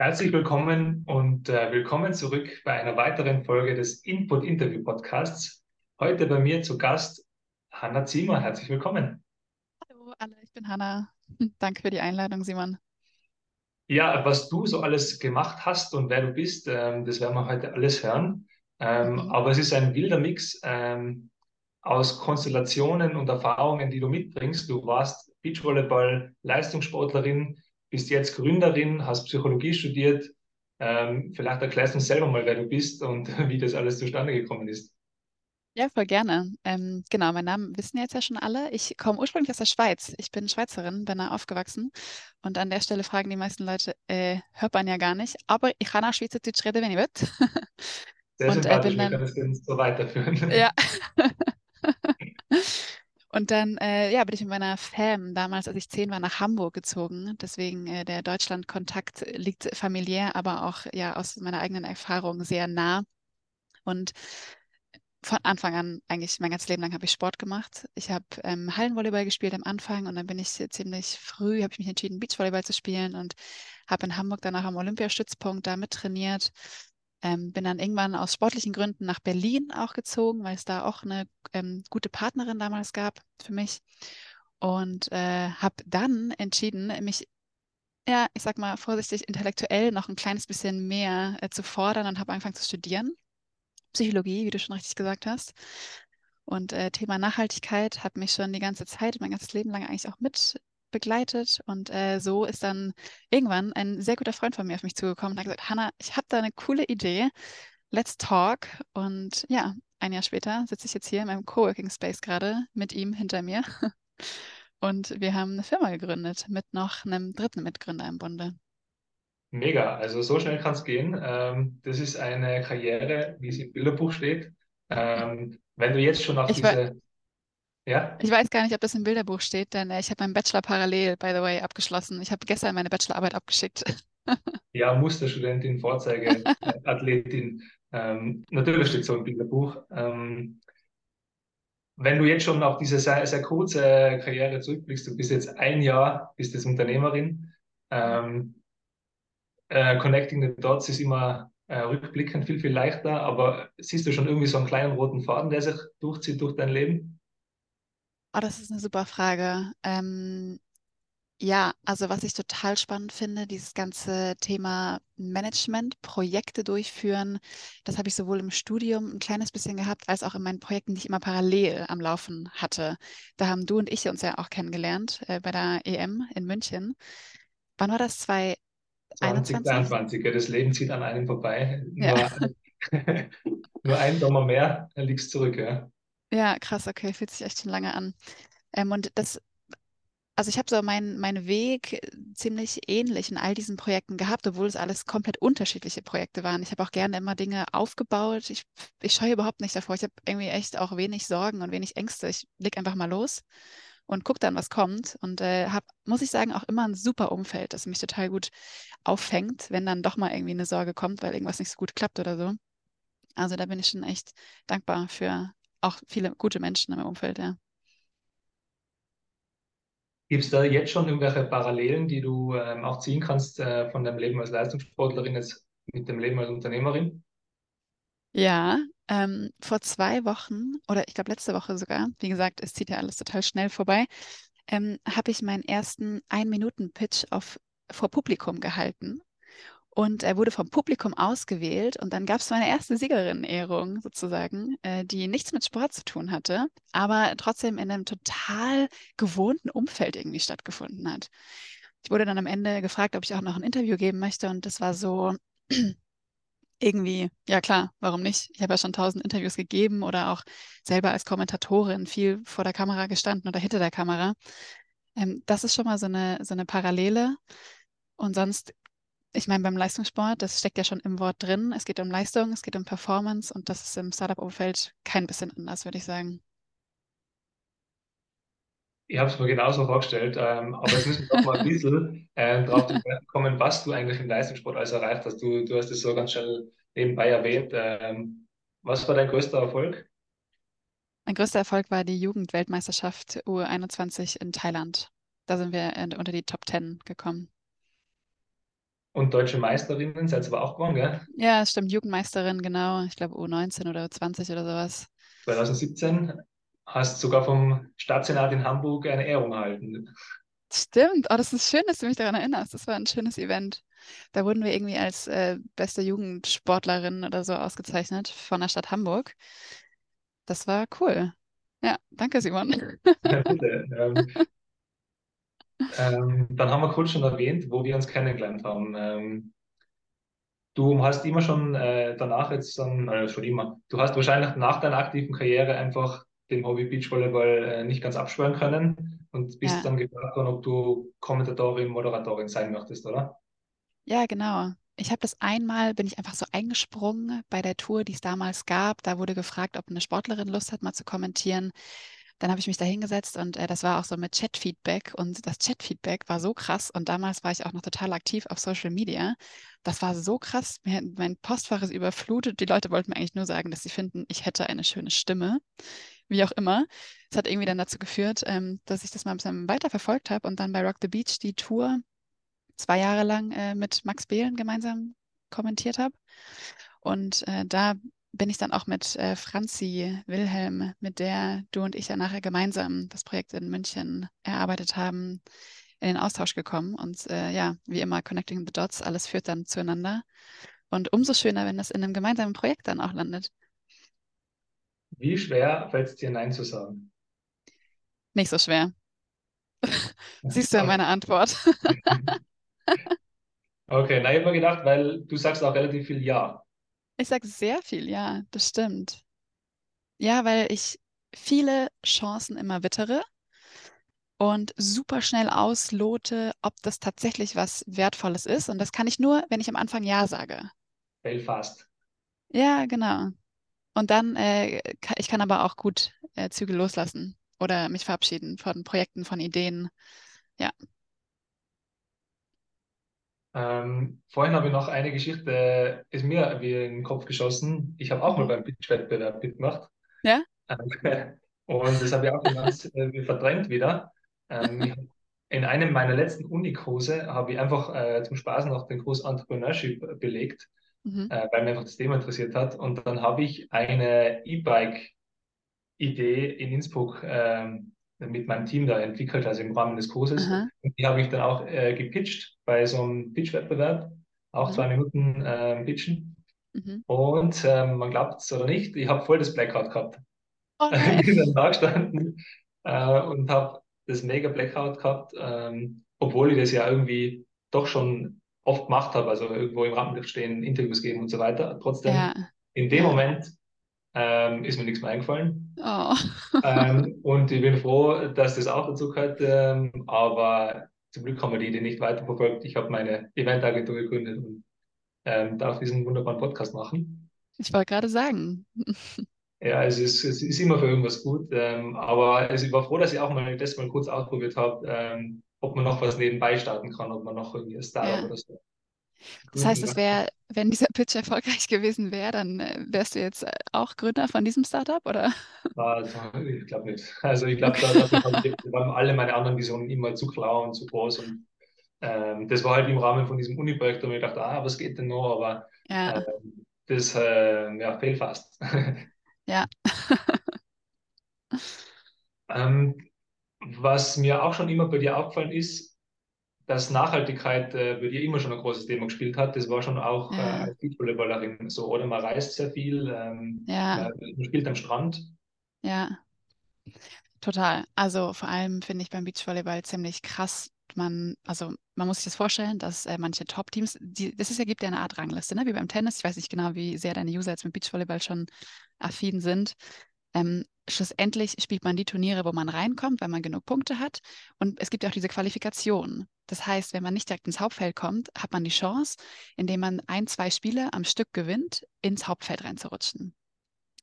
Herzlich willkommen und äh, willkommen zurück bei einer weiteren Folge des Input Interview Podcasts. Heute bei mir zu Gast Hanna Ziemer. Herzlich willkommen. Hallo alle, ich bin Hanna. Danke für die Einladung, Simon. Ja, was du so alles gemacht hast und wer du bist, ähm, das werden wir heute alles hören. Ähm, mhm. Aber es ist ein wilder Mix ähm, aus Konstellationen und Erfahrungen, die du mitbringst. Du warst Beachvolleyball, Leistungssportlerin, bist jetzt Gründerin, hast Psychologie studiert. Ähm, vielleicht erklärst du uns selber mal, wer du bist und wie das alles zustande gekommen ist. Ja, voll gerne. Ähm, genau, meinen Namen wissen jetzt ja schon alle. Ich komme ursprünglich aus der Schweiz. Ich bin Schweizerin, bin da aufgewachsen. Und an der Stelle fragen die meisten Leute, äh, hört man ja gar nicht. Aber ich kann auch Schweizerdeutsch reden, wenn ich will. Sehr und, sympathisch, äh, bin dann, wir können es so weiterführen. Ja. Und dann äh, ja, bin ich mit meiner Fam damals, als ich zehn war, nach Hamburg gezogen. Deswegen äh, der Deutschland-Kontakt liegt familiär, aber auch ja aus meiner eigenen Erfahrung sehr nah. Und von Anfang an, eigentlich mein ganzes Leben lang, habe ich Sport gemacht. Ich habe ähm, Hallenvolleyball gespielt am Anfang und dann bin ich ziemlich früh, habe ich mich entschieden, Beachvolleyball zu spielen und habe in Hamburg danach am Olympiastützpunkt da mit trainiert. Ähm, bin dann irgendwann aus sportlichen Gründen nach Berlin auch gezogen, weil es da auch eine ähm, gute Partnerin damals gab für mich. Und äh, habe dann entschieden, mich, ja, ich sag mal vorsichtig, intellektuell noch ein kleines bisschen mehr äh, zu fordern und habe angefangen zu studieren. Psychologie, wie du schon richtig gesagt hast. Und äh, Thema Nachhaltigkeit hat mich schon die ganze Zeit, mein ganzes Leben lang eigentlich auch mit begleitet. Und äh, so ist dann irgendwann ein sehr guter Freund von mir auf mich zugekommen und hat gesagt, Hanna, ich habe da eine coole Idee. Let's talk. Und ja, ein Jahr später sitze ich jetzt hier in meinem Coworking Space gerade mit ihm hinter mir. Und wir haben eine Firma gegründet mit noch einem dritten Mitgründer im Bunde. Mega, also so schnell kann es gehen. Ähm, das ist eine Karriere, wie sie im Bilderbuch steht. Ähm, wenn du jetzt schon auf ich diese ja? Ich weiß gar nicht, ob das im Bilderbuch steht, denn äh, ich habe meinen Bachelor parallel, by the way, abgeschlossen. Ich habe gestern meine Bachelorarbeit abgeschickt. ja, Musterstudentin, Vorzeigeathletin. ähm, natürlich steht so im Bilderbuch. Ähm, wenn du jetzt schon auf diese sehr, sehr kurze Karriere zurückblickst, du bist jetzt ein Jahr, bist jetzt Unternehmerin. Ähm, äh, Connecting the Dots ist immer äh, rückblickend viel, viel leichter, aber siehst du schon irgendwie so einen kleinen roten Faden, der sich durchzieht durch dein Leben? Oh, das ist eine super Frage. Ähm, ja, also was ich total spannend finde, dieses ganze Thema Management, Projekte durchführen, das habe ich sowohl im Studium ein kleines bisschen gehabt, als auch in meinen Projekten, die ich immer parallel am Laufen hatte. Da haben du und ich uns ja auch kennengelernt äh, bei der EM in München. Wann war das? 2021? 2022, ja, das Leben zieht an einem vorbei. Ja. Nur, nur ein Sommer mehr, dann liegst zurück, ja. Ja, krass, okay, fühlt sich echt schon lange an. Ähm, und das, also ich habe so meinen mein Weg äh, ziemlich ähnlich in all diesen Projekten gehabt, obwohl es alles komplett unterschiedliche Projekte waren. Ich habe auch gerne immer Dinge aufgebaut. Ich, ich scheue überhaupt nicht davor. Ich habe irgendwie echt auch wenig Sorgen und wenig Ängste. Ich leg einfach mal los und gucke dann, was kommt. Und äh, habe, muss ich sagen, auch immer ein super Umfeld, das mich total gut auffängt, wenn dann doch mal irgendwie eine Sorge kommt, weil irgendwas nicht so gut klappt oder so. Also da bin ich schon echt dankbar für auch viele gute Menschen im Umfeld, ja. Gibt es da jetzt schon irgendwelche Parallelen, die du ähm, auch ziehen kannst äh, von deinem Leben als Leistungssportlerin jetzt mit dem Leben als Unternehmerin? Ja, ähm, vor zwei Wochen oder ich glaube letzte Woche sogar, wie gesagt, es zieht ja alles total schnell vorbei, ähm, habe ich meinen ersten Ein-Minuten-Pitch vor Publikum gehalten und er wurde vom Publikum ausgewählt und dann gab es meine erste Siegerin-Ehrung sozusagen, äh, die nichts mit Sport zu tun hatte, aber trotzdem in einem total gewohnten Umfeld irgendwie stattgefunden hat. Ich wurde dann am Ende gefragt, ob ich auch noch ein Interview geben möchte und das war so irgendwie, ja klar, warum nicht? Ich habe ja schon tausend Interviews gegeben oder auch selber als Kommentatorin viel vor der Kamera gestanden oder hinter der Kamera. Ähm, das ist schon mal so eine, so eine Parallele. Und sonst ich meine, beim Leistungssport, das steckt ja schon im Wort drin. Es geht um Leistung, es geht um Performance und das ist im Startup-Umfeld kein bisschen anders, würde ich sagen. Ich habe es mir genauso vorgestellt, ähm, aber jetzt müssen wir noch mal ein bisschen äh, drauf kommen, was du eigentlich im Leistungssport alles erreicht hast. Du, du hast es so ganz schnell nebenbei erwähnt. Ähm, was war dein größter Erfolg? Mein größter Erfolg war die Jugendweltmeisterschaft U21 in Thailand. Da sind wir unter die Top 10 gekommen. Und deutsche Meisterinnen seid ihr aber auch geworden, gell? Ja, stimmt, Jugendmeisterin, genau. Ich glaube U19 oder U20 oder sowas. 2017 hast sogar vom Stadtsenat in Hamburg eine Ehrung erhalten. Stimmt, oh, das ist schön, dass du mich daran erinnerst. Das war ein schönes Event. Da wurden wir irgendwie als äh, beste Jugendsportlerin oder so ausgezeichnet von der Stadt Hamburg. Das war cool. Ja, danke, Simon. Ja, bitte. Ähm, ähm, dann haben wir kurz schon erwähnt, wo wir uns kennengelernt haben. Ähm, du hast immer schon äh, danach jetzt dann, äh, schon immer, du hast wahrscheinlich nach deiner aktiven Karriere einfach dem Hobby Beachvolleyball äh, nicht ganz abschwören können und bist Ja. dann gefragt worden, ob du Kommentatorin, Moderatorin sein möchtest, oder? Ja, genau. Ich habe das einmal, bin ich einfach so eingesprungen bei der Tour, die es damals gab. Da wurde gefragt, ob eine Sportlerin Lust hat, mal zu kommentieren. Dann habe ich mich da hingesetzt und äh, das war auch so mit Chat-Feedback und das Chat-Feedback war so krass und damals war ich auch noch total aktiv auf Social Media. Das war so krass, mir, mein Postfach ist überflutet. Die Leute wollten mir eigentlich nur sagen, dass sie finden, ich hätte eine schöne Stimme, wie auch immer. Es hat irgendwie dann dazu geführt, ähm, dass ich das mal ein bisschen weiter verfolgt habe und dann bei Rock the Beach die Tour zwei Jahre lang äh, mit Max Behlen gemeinsam kommentiert habe. Und äh, da bin ich dann auch mit äh, Franzi Wilhelm, mit der du und ich ja nachher gemeinsam das Projekt in München erarbeitet haben, in den Austausch gekommen. Und äh, ja, wie immer, Connecting the Dots, alles führt dann zueinander. Und umso schöner, wenn das in einem gemeinsamen Projekt dann auch landet. Wie schwer fällt es dir, Nein zu sagen? Nicht so schwer. Siehst du ja meine Antwort. Okay, na, ich habe mir gedacht, weil du sagst auch relativ viel Ja. Ich sage sehr viel, ja, das stimmt. Ja, weil ich viele Chancen immer wittere und super schnell auslote, ob das tatsächlich was Wertvolles ist. Und das kann ich nur, wenn ich am Anfang Ja sage. Fail fast. Ja, genau. Und dann, äh, ich kann aber auch gut äh, Zügel loslassen oder mich verabschieden von Projekten, von Ideen. Ja. Ähm, vorhin habe ich noch eine Geschichte, ist mir wie in den Kopf geschossen. Ich habe auch mal Mhm. beim Pitch-Wettbewerb mitgemacht. Ja? Ähm, Und das habe ich auch ganz äh, verdrängt wieder. Ähm, in einem meiner letzten Unikurse habe ich einfach äh, zum Spaß noch den Kurs Entrepreneurship belegt, Mhm. äh, weil mich einfach das Thema interessiert hat. Und dann habe ich eine E-Bike-Idee in Innsbruck ähm, mit meinem Team da entwickelt, also im Rahmen des Kurses. Aha. Und die habe ich dann auch äh, gepitcht bei so einem Pitch-Wettbewerb, auch Mhm. zwei Minuten äh, pitchen. Mhm. Und ähm, man glaubt es oder nicht, ich habe voll das Blackout gehabt. Oh Ich bin dann da gestanden äh, und habe das mega Blackout gehabt, ähm, obwohl ich das ja irgendwie doch schon oft gemacht habe, also irgendwo im Rampenlicht stehen, Interviews geben und so weiter. Trotzdem, Ja. in dem Ja. Moment ähm, ist mir nichts mehr eingefallen. Oh. Ähm, und ich bin froh, dass das auch dazu gehört, ähm, aber zum Glück haben wir die Idee nicht weiterverfolgt. Ich habe meine Eventagentur gegründet und ähm, darf diesen wunderbaren Podcast machen. Ich wollte gerade sagen. Ja, es ist, es ist immer für irgendwas gut. Ähm, aber also ich war froh, dass ich auch mal das mal kurz ausprobiert habe, ähm, ob man noch was nebenbei starten kann, ob man noch irgendwie ein Startup Ja. oder so. Das heißt, es wäre, wenn dieser Pitch erfolgreich gewesen wäre, dann äh, wärst du jetzt äh, auch Gründer von diesem Startup, oder? Also, ich glaube nicht. Also ich glaube, Okay. da, waren alle meine anderen Visionen immer zu klar und zu groß. Und ähm, das war halt im Rahmen von diesem Uni-Projekt, habe ich gedacht, ah, was geht denn noch? Aber Ja, ähm, das äh, ja, fail fast. ja. Ähm, was mir auch schon immer bei dir aufgefallen ist, dass Nachhaltigkeit äh, bei dir immer schon ein großes Thema gespielt hat. Das war schon auch äh, Ja. als Beachvolleyballerin so, oder? Man reist sehr viel, ähm, Ja, man, man spielt am Strand. ja, total. Also vor allem finde ich beim Beachvolleyball ziemlich krass. Man, also man muss sich das vorstellen, dass äh, manche Top-Teams, das ist ja, gibt ja eine Art Rangliste, ne? Wie beim Tennis. Ich weiß nicht genau, wie sehr deine User jetzt mit Beachvolleyball schon affin sind. Ähm, schlussendlich spielt man die Turniere, wo man reinkommt, weil man genug Punkte hat. Und es gibt ja auch diese Qualifikation. Das heißt, wenn man nicht direkt ins Hauptfeld kommt, hat man die Chance, indem man ein, zwei Spiele am Stück gewinnt, ins Hauptfeld reinzurutschen.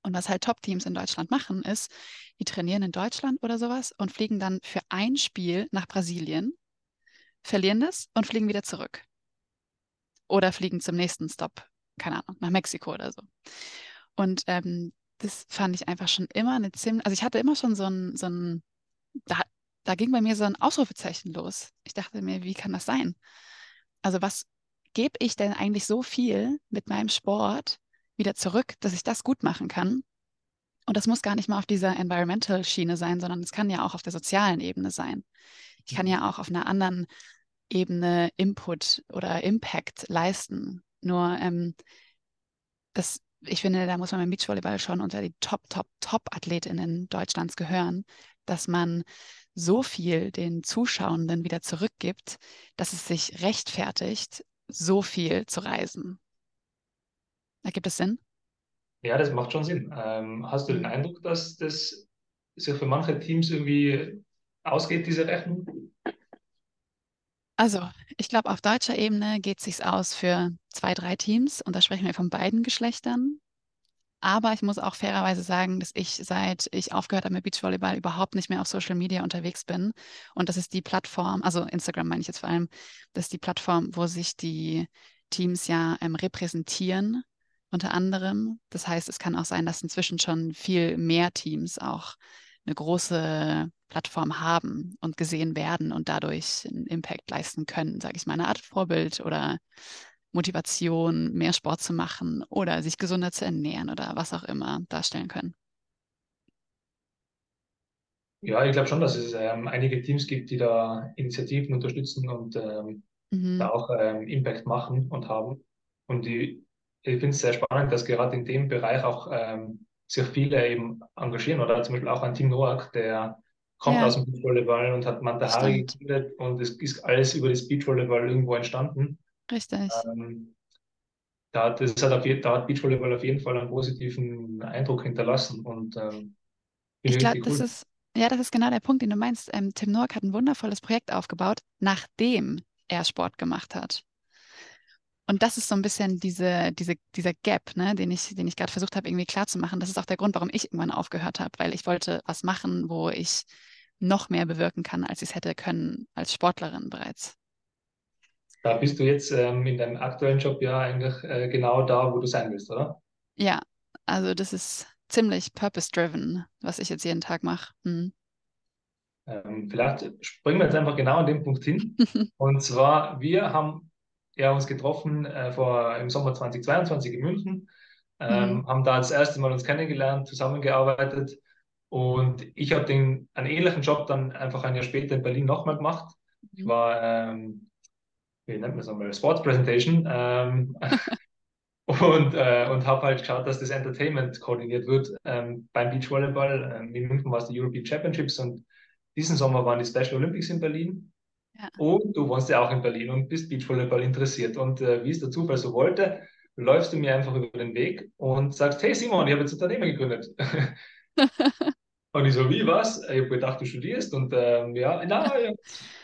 Und was halt Top-Teams in Deutschland machen, ist, die trainieren in Deutschland oder sowas und fliegen dann für ein Spiel nach Brasilien, verlieren das und fliegen wieder zurück. Oder fliegen zum nächsten Stop, keine Ahnung, nach Mexiko oder so. Und ähm, das fand ich einfach schon immer eine ziemlich, also ich hatte immer schon so ein, so ein, da, da ging bei mir so ein Ausrufezeichen los. Ich dachte mir, wie kann das sein? Also was gebe ich denn eigentlich so viel mit meinem Sport wieder zurück, dass ich das gut machen kann? Und das muss gar nicht mal auf dieser Environmental-Schiene sein, sondern es kann ja auch auf der sozialen Ebene sein. Ich kann ja auch auf einer anderen Ebene Input oder Impact leisten. Nur ähm, das, ich finde, da muss man beim Beachvolleyball schon unter die Top, Top, Top-AthletInnen Deutschlands gehören, dass man so viel den Zuschauenden wieder zurückgibt, dass es sich rechtfertigt, so viel zu reisen. Ergibt es Sinn? Ja, das macht schon Sinn. Ähm, hast du den. Eindruck, dass das sich für manche Teams irgendwie ausgeht, diese Rechnung? Also, ich glaube, auf deutscher Ebene geht es sich aus für zwei, drei Teams und da sprechen wir von beiden Geschlechtern. Aber ich muss auch fairerweise sagen, dass ich, seit ich aufgehört habe mit Beachvolleyball, überhaupt nicht mehr auf Social Media unterwegs bin. Und das ist die Plattform, also Instagram meine ich jetzt vor allem, das ist die Plattform, wo sich die Teams ja ähm, repräsentieren unter anderem. Das heißt, es kann auch sein, dass inzwischen schon viel mehr Teams auch eine große Plattform haben und gesehen werden und dadurch einen Impact leisten können, sage ich mal, eine Art Vorbild oder Motivation, mehr Sport zu machen oder sich gesunder zu ernähren oder was auch immer darstellen können. Ja, ich glaube schon, dass es ähm, einige Teams gibt, die da Initiativen unterstützen und ähm, mhm. da auch ähm, Impact machen und haben. Und die ich finde es sehr spannend, dass gerade in dem Bereich auch ähm, sich viele eben engagieren oder zum Beispiel auch ein Team Noack, der kommt ja. aus dem Beachvolleyball und hat Mantahari gegründet und es ist alles über das Beachvolleyball irgendwo entstanden. Richtig. Ähm, da, das hat auf, da hat Beachvolleyball auf jeden Fall einen positiven Eindruck hinterlassen und ähm, ich glaube, das ist ja, das ist genau der Punkt, den du meinst. Ähm, Tim Noack hat ein wundervolles Projekt aufgebaut, nachdem er Sport gemacht hat. Und das ist so ein bisschen diese, diese, dieser Gap, ne, den ich, den ich gerade versucht habe, irgendwie klarzumachen. Das ist auch der Grund, warum ich irgendwann aufgehört habe, weil ich wollte was machen, wo ich noch mehr bewirken kann, als ich es hätte können als Sportlerin bereits. Da bist du jetzt ähm, in deinem aktuellen Job ja eigentlich äh, genau da, wo du sein willst, oder? Ja, also das ist ziemlich purpose-driven, was ich jetzt jeden Tag mache. Hm. Ähm, vielleicht springen wir jetzt einfach genau an den Punkt hin. Und zwar, wir haben ja, uns getroffen äh, vor, im Sommer 2022 in München, ähm, mhm. haben da das erste Mal uns kennengelernt, zusammengearbeitet und ich habe den einen ähnlichen Job dann einfach ein Jahr später in Berlin nochmal gemacht. Mhm. Ich war, ähm, wie nennt man es nochmal, Sports Presentation ähm, und, äh, und habe halt geschaut, dass das Entertainment koordiniert wird ähm, beim Beachvolleyball. Ähm, in München war es die European Championships und diesen Sommer waren die Special Olympics in Berlin. Ja. Und du wohnst ja auch in Berlin und bist Beachvolleyball interessiert. Und äh, wie es der Zufall so wollte, läufst du mir einfach über den Weg und sagst, hey Simon, ich habe jetzt Unternehmen gegründet. und ich so, wie, was? Ich habe gedacht, du studierst und ähm, ja, na, ich habe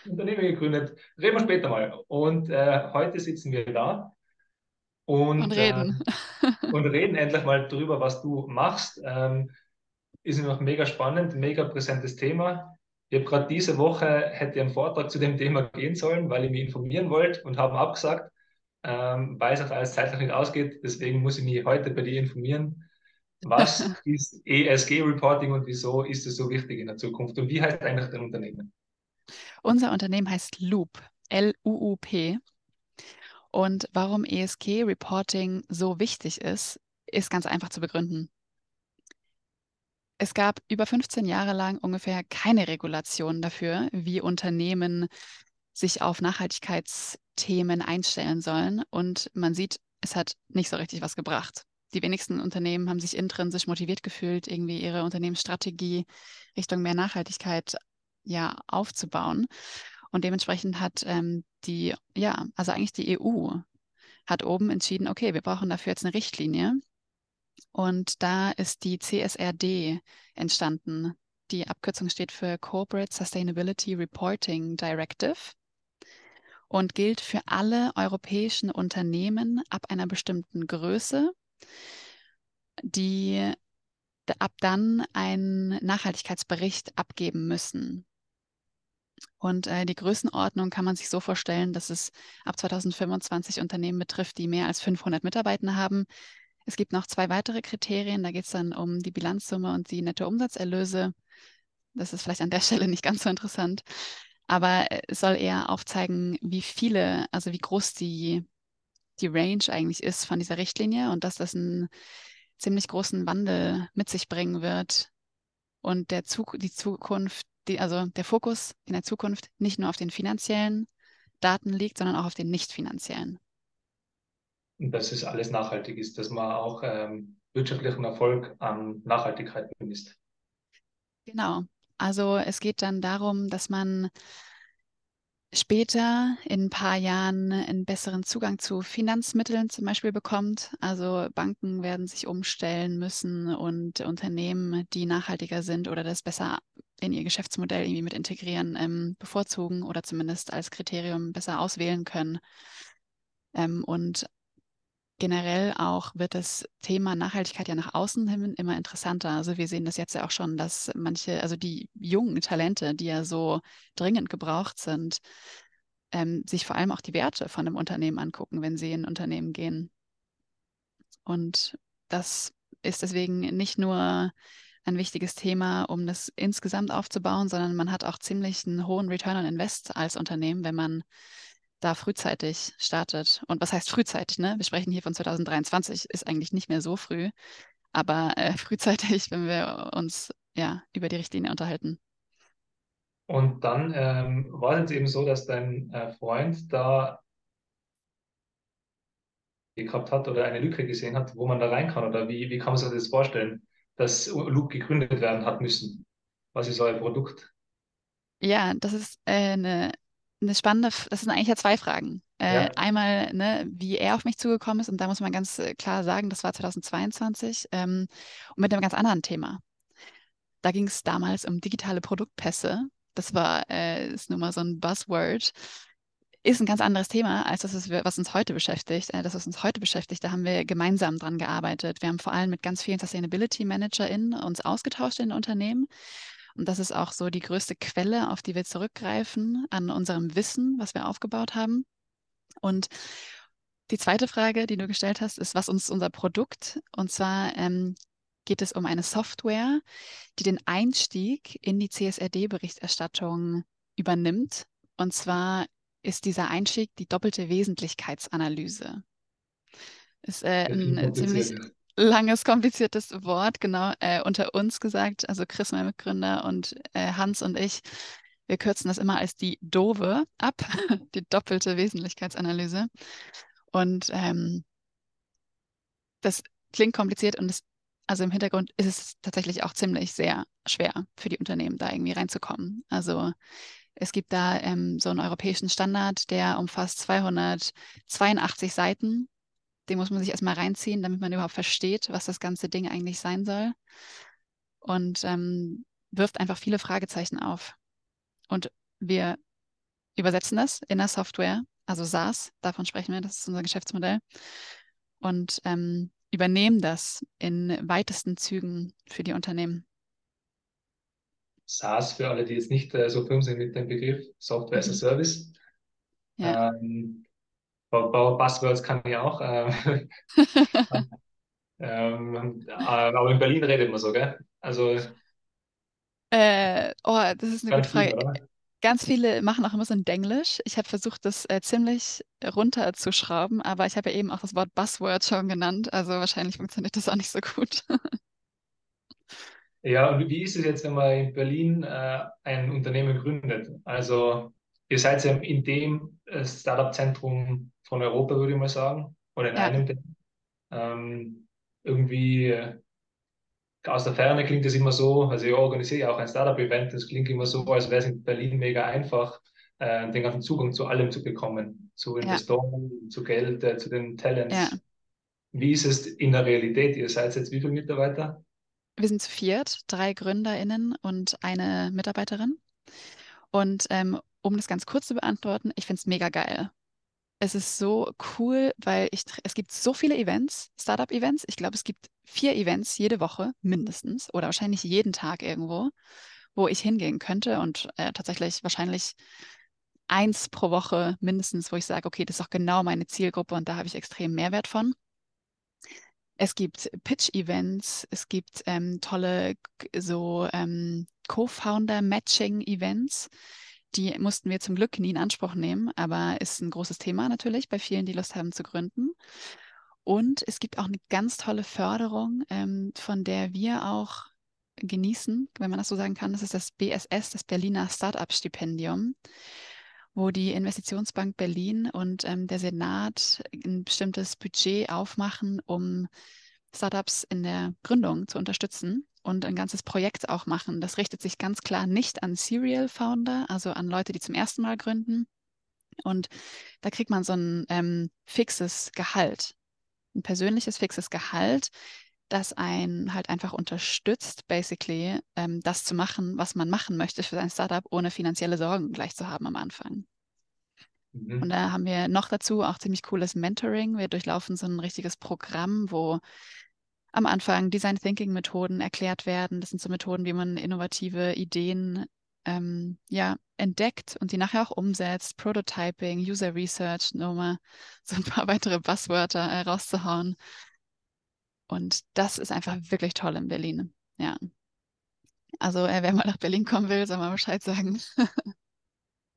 Unternehmen gegründet. Reden wir später mal. Und äh, heute sitzen wir da und, und reden. Äh, und reden endlich mal darüber, was du machst. Ähm, ist noch mega spannend, mega präsentes Thema. Ich habe gerade diese Woche hätte einen Vortrag zu dem Thema gehen sollen, weil ich mich informieren wollte und habe abgesagt, ähm, weil es auch alles zeitlich nicht ausgeht. Deswegen muss ich mich heute bei dir informieren. Was ist ESG-Reporting und wieso ist es so wichtig in der Zukunft? Und wie heißt eigentlich dein Unternehmen? Unser Unternehmen heißt Loop, L-U-U-P. Und warum ESG-Reporting so wichtig ist, ist ganz einfach zu begründen. Es gab über 15 Jahre lang ungefähr keine Regulation dafür, wie Unternehmen sich auf Nachhaltigkeitsthemen einstellen sollen. Und man sieht, es hat nicht so richtig was gebracht. Die wenigsten Unternehmen haben sich intrinsisch motiviert gefühlt, irgendwie ihre Unternehmensstrategie Richtung mehr Nachhaltigkeit ja aufzubauen. Und dementsprechend hat ähm, die, ja, also eigentlich die EU hat oben entschieden, okay, wir brauchen dafür jetzt eine Richtlinie, und da ist die CSRD entstanden. Die Abkürzung steht für Corporate Sustainability Reporting Directive und gilt für alle europäischen Unternehmen ab einer bestimmten Größe, die ab dann einen Nachhaltigkeitsbericht abgeben müssen. Und äh, die Größenordnung kann man sich so vorstellen, dass es ab 2025 Unternehmen betrifft, die mehr als 500 Mitarbeiter haben, es gibt noch zwei weitere Kriterien. Da geht es dann um die Bilanzsumme und die Nettoumsatzerlöse. Das ist vielleicht an der Stelle nicht ganz so interessant. Aber äh, es soll eher aufzeigen, wie viele, also wie groß die die Range eigentlich ist von dieser Richtlinie und dass das einen ziemlich großen Wandel mit sich bringen wird und der Zug, die Zukunft, die, also der Fokus in der Zukunft nicht nur auf den finanziellen Daten liegt, sondern auch auf den nicht finanziellen. Und dass es alles nachhaltig ist, dass man auch ähm, wirtschaftlichen Erfolg an Nachhaltigkeit bemisst. Genau. Also es geht dann darum, dass man später in ein paar Jahren einen besseren Zugang zu Finanzmitteln zum Beispiel bekommt. Also Banken werden sich umstellen müssen und Unternehmen, die nachhaltiger sind oder das besser in ihr Geschäftsmodell irgendwie mit integrieren, ähm, bevorzugen oder zumindest als Kriterium besser auswählen können. Ähm, und generell auch wird das Thema Nachhaltigkeit ja nach außen hin immer interessanter. Also wir sehen das jetzt ja auch schon, dass manche, also die jungen Talente, die ja so dringend gebraucht sind, ähm, sich vor allem auch die Werte von einem Unternehmen angucken, wenn sie in ein Unternehmen gehen. Und das ist deswegen nicht nur ein wichtiges Thema, um das insgesamt aufzubauen, sondern man hat auch ziemlich einen hohen Return on Invest als Unternehmen, wenn man da frühzeitig startet. Und was heißt frühzeitig? Ne? Wir sprechen hier von 2023, ist eigentlich nicht mehr so früh, aber äh, frühzeitig, wenn wir uns ja über die Richtlinie unterhalten. Und dann ähm, war es eben so, dass dein äh, Freund da gehabt hat oder eine Lücke gesehen hat, wo man da rein kann oder wie, wie kann man sich das vorstellen, dass Loop gegründet werden hat müssen? Was ist euer Produkt? Ja, das ist äh, eine eine spannende, das sind eigentlich ja zwei Fragen. Äh, ja. Einmal, ne, wie er auf mich zugekommen ist, und da muss man ganz äh, klar sagen, das war 2022 ähm, und mit einem ganz anderen Thema. Da ging es damals um digitale Produktpässe. Das war, äh, ist nun mal so ein Buzzword. Ist ein ganz anderes Thema als das, was uns heute beschäftigt. Äh, das, was uns heute beschäftigt, da haben wir gemeinsam dran gearbeitet. Wir haben vor allem mit ganz vielen Sustainability ManagerInnen uns ausgetauscht in Unternehmen und das ist auch so die größte Quelle, auf die wir zurückgreifen an unserem Wissen, was wir aufgebaut haben. Und die zweite Frage, die du gestellt hast, ist, was uns unser Produkt? Und zwar ähm, geht es um eine Software, die den Einstieg in die CSRD-Berichterstattung übernimmt. Und zwar ist dieser Einstieg die doppelte Wesentlichkeitsanalyse. Ist äh, ein ziemlich langes, kompliziertes Wort, genau, äh, unter uns gesagt, also Chris, mein Mitgründer und äh, Hans und ich, wir kürzen das immer als die Dove ab, die doppelte Wesentlichkeitsanalyse. Und ähm, das klingt kompliziert und es, also im Hintergrund ist es tatsächlich auch ziemlich sehr schwer für die Unternehmen, da irgendwie reinzukommen. Also es gibt da ähm, so einen europäischen Standard, der umfasst 282 Seiten den muss man sich erstmal reinziehen, damit man überhaupt versteht, was das ganze Ding eigentlich sein soll. Und ähm, wirft einfach viele Fragezeichen auf. Und wir übersetzen das in der Software, also SaaS, davon sprechen wir, das ist unser Geschäftsmodell. Und ähm, übernehmen das in weitesten Zügen für die Unternehmen. SaaS, für alle, die jetzt nicht äh, so firm sind mit dem Begriff, Software as a mhm. Service. Ja. Ähm, Buzzwords kann ich auch. Äh, ähm, äh, aber in Berlin redet man so, gell? Also. Äh, oh, das ist eine gute Frage. Viel, Ganz viele machen auch immer so ein Denglisch. Ich habe versucht, das äh, ziemlich runterzuschrauben, aber ich habe ja eben auch das Wort Buzzword schon genannt, also wahrscheinlich funktioniert das auch nicht so gut. ja, und wie ist es jetzt, wenn man in Berlin äh, ein Unternehmen gründet? Also ihr seid ja in dem äh, Startup-Zentrum von Europa, würde ich mal sagen, oder in ja. einem der, ähm, irgendwie äh, aus der Ferne klingt es immer so, also ich organisiere ja auch ein Startup-Event, das klingt immer so, als wäre es in Berlin mega einfach, äh, den ganzen Zugang zu allem zu bekommen, zu Investoren, ja. zu Geld, äh, zu den Talents. Ja. Wie ist es in der Realität? Ihr seid jetzt wie viele Mitarbeiter? Wir sind zu viert, drei GründerInnen und eine Mitarbeiterin. Und ähm, um das ganz kurz zu beantworten, ich finde es mega geil. Es ist so cool, weil ich, es gibt so viele Events, Startup-Events. Ich glaube, es gibt vier Events jede Woche mindestens oder wahrscheinlich jeden Tag irgendwo, wo ich hingehen könnte und äh, tatsächlich wahrscheinlich eins pro Woche mindestens, wo ich sage, okay, das ist auch genau meine Zielgruppe und da habe ich extrem Mehrwert von. Es gibt Pitch-Events, es gibt ähm, tolle so ähm, Co-Founder-Matching-Events die mussten wir zum Glück nie in Anspruch nehmen, aber ist ein großes Thema natürlich bei vielen, die Lust haben zu gründen. Und es gibt auch eine ganz tolle Förderung, ähm, von der wir auch genießen, wenn man das so sagen kann. Das ist das BSS, das Berliner Startup-Stipendium, wo die Investitionsbank Berlin und ähm, der Senat ein bestimmtes Budget aufmachen, um Startups in der Gründung zu unterstützen und ein ganzes Projekt auch machen. Das richtet sich ganz klar nicht an Serial Founder, also an Leute, die zum ersten Mal gründen. Und da kriegt man so ein ähm, fixes Gehalt, ein persönliches fixes Gehalt, das einen halt einfach unterstützt, basically, ähm, das zu machen, was man machen möchte für sein Startup, ohne finanzielle Sorgen gleich zu haben am Anfang. Mhm. Und da haben wir noch dazu auch ziemlich cooles Mentoring. Wir durchlaufen so ein richtiges Programm, wo am Anfang Design Thinking Methoden erklärt werden. Das sind so Methoden, wie man innovative Ideen ähm, ja, entdeckt und die nachher auch umsetzt. Prototyping, User Research, nur mal so ein paar weitere Buzzwörter äh, rauszuhauen. Und das ist einfach wirklich toll in Berlin. Ja. Also äh, wer mal nach Berlin kommen will, soll mal Bescheid sagen.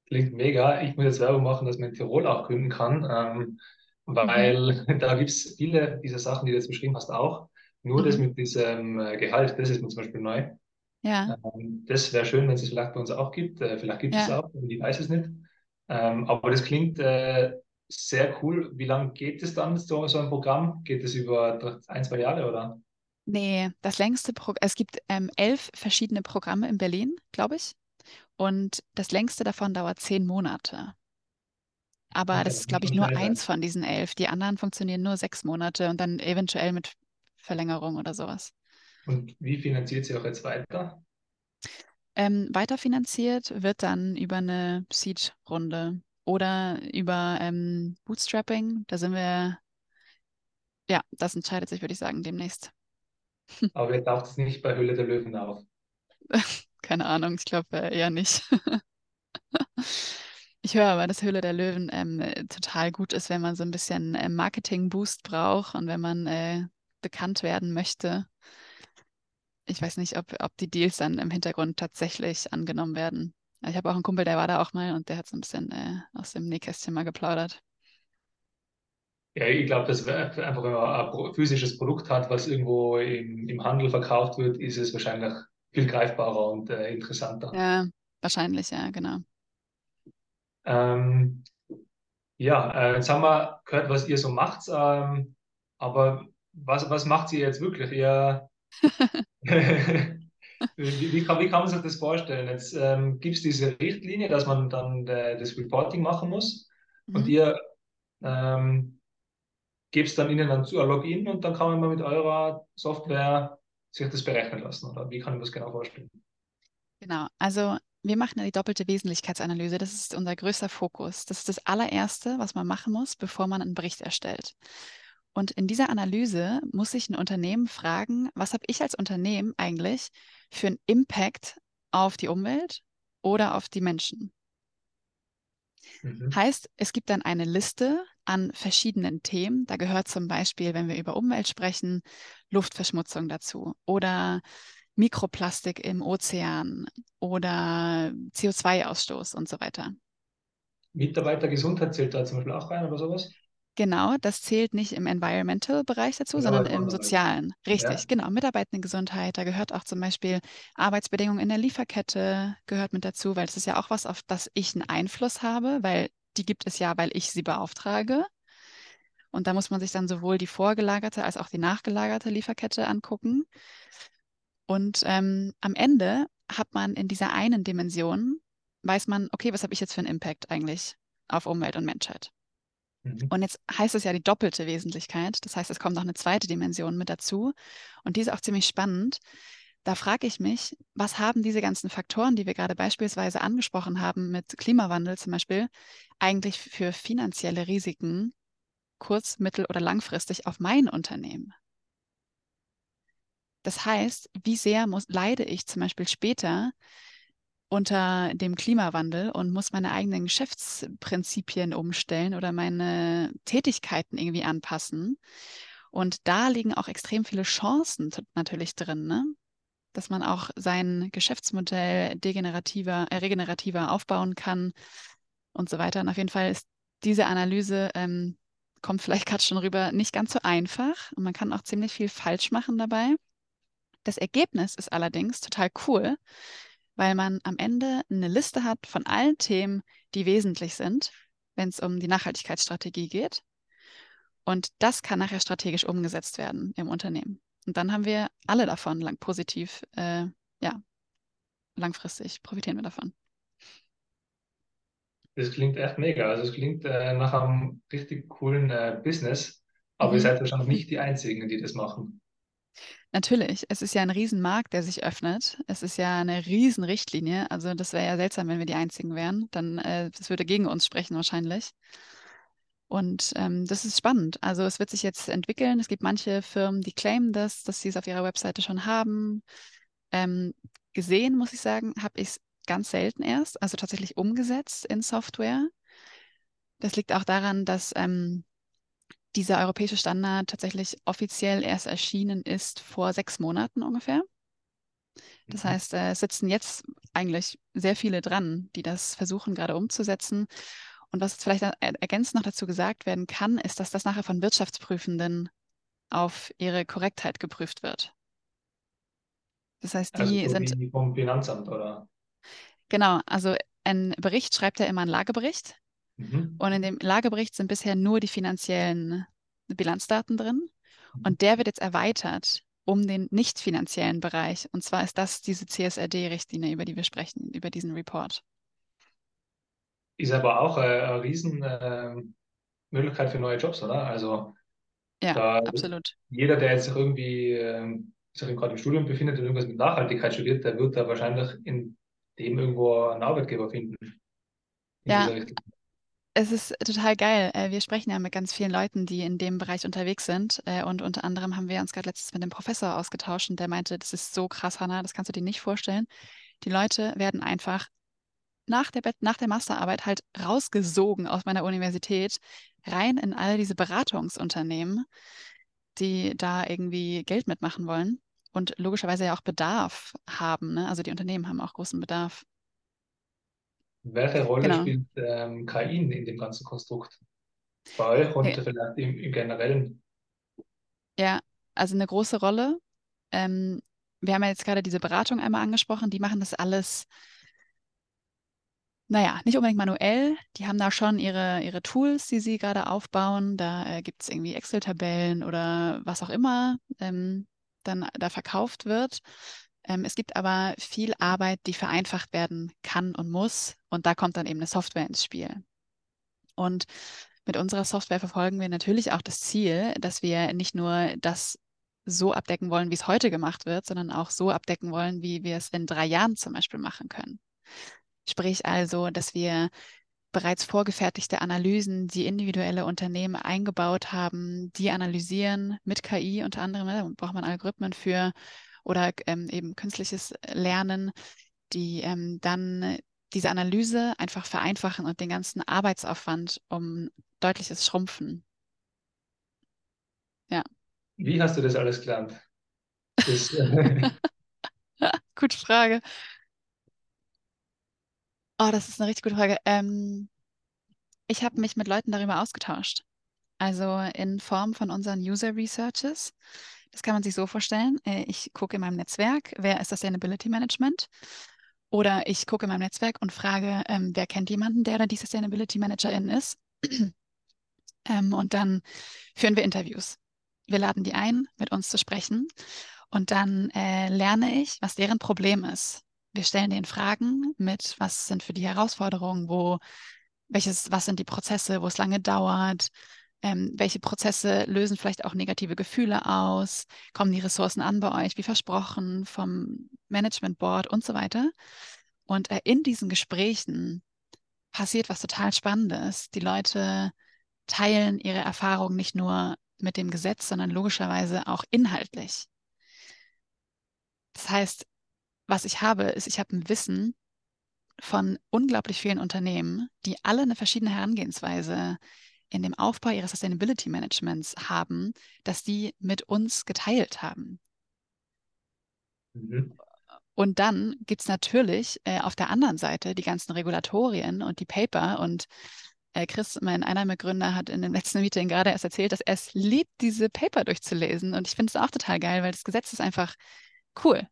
Klingt mega. Ich muss jetzt Werbung machen, dass man in Tirol auch gründen kann, ähm, weil mhm. da gibt es viele dieser Sachen, die du jetzt beschrieben hast, auch. Nur mhm. das mit diesem äh, Gehalt, das ist mir zum Beispiel neu. Ja. Ähm, das wäre schön, wenn es es vielleicht bei uns auch gibt. Äh, vielleicht gibt es ja. es auch, ich weiß es nicht. Ähm, aber das klingt äh, sehr cool. Wie lange geht es dann, so, so ein Programm? Geht es über ein, zwei Jahre oder? Nee, das längste Programm, es gibt ähm, elf verschiedene Programme in Berlin, glaube ich. Und das längste davon dauert zehn Monate. Aber okay, das ist, glaube ich, nur eins von diesen elf. Die anderen funktionieren nur sechs Monate und dann eventuell mit Verlängerung oder sowas. Und wie finanziert sie auch jetzt weiter? Ähm, weiterfinanziert wird dann über eine Seed-Runde oder über ähm, Bootstrapping. Da sind wir, ja, das entscheidet sich, würde ich sagen, demnächst. Aber ihr taucht es nicht bei Höhle der Löwen auf. Keine Ahnung, ich glaube äh, eher nicht. Ich höre aber, dass Höhle der Löwen ähm, total gut ist, wenn man so ein bisschen äh, Marketing-Boost braucht und wenn man äh, bekannt werden möchte. Ich weiß nicht, ob, ob die Deals dann im Hintergrund tatsächlich angenommen werden. Ich habe auch einen Kumpel, der war da auch mal und der hat so ein bisschen äh, aus dem Nähkästchen mal geplaudert. Ja, ich glaube, das wäre einfach, wenn man ein physisches Produkt hat, was irgendwo im, im Handel verkauft wird, ist es wahrscheinlich viel greifbarer und äh, interessanter. Ja, wahrscheinlich, ja, genau. Ähm, ja, äh, jetzt haben wir gehört, was ihr so macht, ähm, aber was, was macht sie jetzt wirklich? Ihr, wie, wie, kann, wie kann man sich das vorstellen? Jetzt ähm, gibt es diese Richtlinie, dass man dann äh, das Reporting machen muss mhm. und ihr ähm, gebt dann ihnen ein Login und dann kann man mal mit eurer Software sich das berechnen lassen. Oder wie kann ich das genau vorstellen? Genau, also wir machen die doppelte Wesentlichkeitsanalyse. Das ist unser größter Fokus. Das ist das allererste, was man machen muss, bevor man einen Bericht erstellt. Und in dieser Analyse muss sich ein Unternehmen fragen, was habe ich als Unternehmen eigentlich für einen Impact auf die Umwelt oder auf die Menschen? Mhm. Heißt, es gibt dann eine Liste an verschiedenen Themen. Da gehört zum Beispiel, wenn wir über Umwelt sprechen, Luftverschmutzung dazu oder Mikroplastik im Ozean oder CO2-Ausstoß und so weiter. Mitarbeitergesundheit zählt da zum Beispiel auch rein oder sowas? Genau, das zählt nicht im Environmental-Bereich dazu, sondern im sozialen. Richtig, ja. genau. Mitarbeitendengesundheit, da gehört auch zum Beispiel Arbeitsbedingungen in der Lieferkette gehört mit dazu, weil das ist ja auch was, auf das ich einen Einfluss habe, weil die gibt es ja, weil ich sie beauftrage. Und da muss man sich dann sowohl die vorgelagerte als auch die nachgelagerte Lieferkette angucken. Und ähm, am Ende hat man in dieser einen Dimension, weiß man, okay, was habe ich jetzt für einen Impact eigentlich auf Umwelt und Menschheit? Mhm. Und jetzt heißt es ja die doppelte Wesentlichkeit. Das heißt, es kommt noch eine zweite Dimension mit dazu. Und die ist auch ziemlich spannend. Da frage ich mich, was haben diese ganzen Faktoren, die wir gerade beispielsweise angesprochen haben, mit Klimawandel zum Beispiel, eigentlich für finanzielle Risiken kurz-, mittel- oder langfristig auf mein Unternehmen? Das heißt, wie sehr muss, leide ich zum Beispiel später, unter dem Klimawandel und muss meine eigenen Geschäftsprinzipien umstellen oder meine Tätigkeiten irgendwie anpassen. Und da liegen auch extrem viele Chancen natürlich drin. Ne? dass man auch sein Geschäftsmodell degenerativer, äh, regenerativer aufbauen kann und so weiter. Und auf jeden Fall ist diese Analyse, ähm, kommt vielleicht gerade schon rüber, nicht ganz so einfach und man kann auch ziemlich viel falsch machen dabei. Das Ergebnis ist allerdings total cool, weil man am Ende eine Liste hat von allen Themen, die wesentlich sind, wenn es um die Nachhaltigkeitsstrategie geht. Und das kann nachher strategisch umgesetzt werden im Unternehmen. Und dann haben wir alle davon lang positiv, äh, ja, langfristig profitieren wir davon. Das klingt echt mega. Also es klingt äh, nach einem richtig coolen äh, Business, aber mhm. ihr seid wahrscheinlich nicht die Einzigen, die das machen. Natürlich, es ist ja ein Riesenmarkt, der sich öffnet. Es ist ja eine Riesenrichtlinie. Also das wäre ja seltsam, wenn wir die Einzigen wären. Dann, äh, das würde gegen uns sprechen wahrscheinlich. Und ähm, das ist spannend. Also es wird sich jetzt entwickeln. Es gibt manche Firmen, die claimen das, dass sie es auf ihrer Webseite schon haben. Ähm, gesehen, muss ich sagen, habe ich es ganz selten erst, also tatsächlich umgesetzt in Software. Das liegt auch daran, dass ähm, dieser europäische Standard tatsächlich offiziell erst erschienen ist vor sechs Monaten ungefähr. Das mhm. heißt, äh, es sitzen jetzt eigentlich sehr viele dran, die das versuchen gerade umzusetzen. Und was vielleicht ergänzend noch dazu gesagt werden kann, ist, dass das nachher von Wirtschaftsprüfenden auf ihre Korrektheit geprüft wird. Das heißt, die also so sind. Vom Finanzamt, oder? Genau, also ein Bericht schreibt ja immer einen Lagebericht. Mhm. Und in dem Lagebericht sind bisher nur die finanziellen Bilanzdaten drin. Mhm. Und der wird jetzt erweitert um den nicht finanziellen Bereich. Und zwar ist das diese CSRD-Richtlinie, über die wir sprechen, über diesen Report. Ist aber auch eine, eine riesen äh, Möglichkeit für neue Jobs, oder? Also ja, absolut. Jeder, der jetzt sich irgendwie äh, sich gerade im Studium befindet und irgendwas mit Nachhaltigkeit studiert, der wird da wahrscheinlich in dem irgendwo einen Arbeitgeber finden. Ja, es ist total geil. Äh, wir sprechen ja mit ganz vielen Leuten, die in dem Bereich unterwegs sind. Äh, und unter anderem haben wir uns gerade letztens mit dem Professor ausgetauscht und der meinte, das ist so krass, Hannah, das kannst du dir nicht vorstellen. Die Leute werden einfach nach der, nach der Masterarbeit halt rausgesogen aus meiner Universität, rein in all diese Beratungsunternehmen, die da irgendwie Geld mitmachen wollen und logischerweise ja auch Bedarf haben. Ne? Also die Unternehmen haben auch großen Bedarf. Welche Rolle genau. spielt ähm, KI in dem ganzen Konstrukt? Bei euch und okay. vielleicht im, im, Generellen? Ja, also eine große Rolle. Ähm, wir haben ja jetzt gerade diese Beratung einmal angesprochen, die machen das alles, naja, nicht unbedingt manuell. Die haben da schon ihre, ihre Tools, die sie gerade aufbauen. Da äh, gibt es irgendwie Excel-Tabellen oder was auch immer ähm, dann da verkauft wird. Ähm, es gibt aber viel Arbeit, die vereinfacht werden kann und muss. Und da kommt dann eben eine Software ins Spiel. Und mit unserer Software verfolgen wir natürlich auch das Ziel, dass wir nicht nur das so abdecken wollen, wie es heute gemacht wird, sondern auch so abdecken wollen, wie wir es in drei Jahren zum Beispiel machen können. Sprich also, dass wir bereits vorgefertigte Analysen, die individuelle Unternehmen eingebaut haben, die analysieren mit KI unter anderem, da braucht man Algorithmen für oder ähm, eben künstliches Lernen, die ähm, dann diese Analyse einfach vereinfachen und den ganzen Arbeitsaufwand um deutliches schrumpfen. Ja. Wie hast du das alles gelernt? Das, gute Frage. Oh, das ist eine richtig gute Frage. Ähm, ich habe mich mit Leuten darüber ausgetauscht. Also in Form von unseren User Researches. Das kann man sich so vorstellen. Äh, ich gucke in meinem Netzwerk, wer ist Sustainability Management? Oder ich gucke in meinem Netzwerk und frage, ähm, wer kennt jemanden, der oder die Sustainability Managerin ist? ähm, und dann führen wir Interviews. Wir laden die ein, mit uns zu sprechen. Und dann äh, lerne ich, was deren Problem ist. Wir stellen denen Fragen mit, was sind für die Herausforderungen, wo, welches, was sind die Prozesse, wo es lange dauert, ähm, welche Prozesse lösen vielleicht auch negative Gefühle aus? Kommen die Ressourcen an bei euch, wie versprochen, vom Management Board und so weiter? Und äh, in diesen Gesprächen passiert was total Spannendes. Die Leute teilen ihre Erfahrungen nicht nur mit dem Gesetz, sondern logischerweise auch inhaltlich. Das heißt, was ich habe, ist, ich habe ein Wissen von unglaublich vielen Unternehmen, die alle eine verschiedene Herangehensweise in dem Aufbau ihres Sustainability Managements haben, dass die mit uns geteilt haben. Mhm. Und dann gibt es natürlich äh, auf der anderen Seite die ganzen Regulatorien und die Paper. Und äh, Chris, mein Einnahmegründer, hat in dem letzten Meeting gerade erst erzählt, dass er es liebt, diese Paper durchzulesen. Und ich finde es auch total geil, weil das Gesetz ist einfach cool.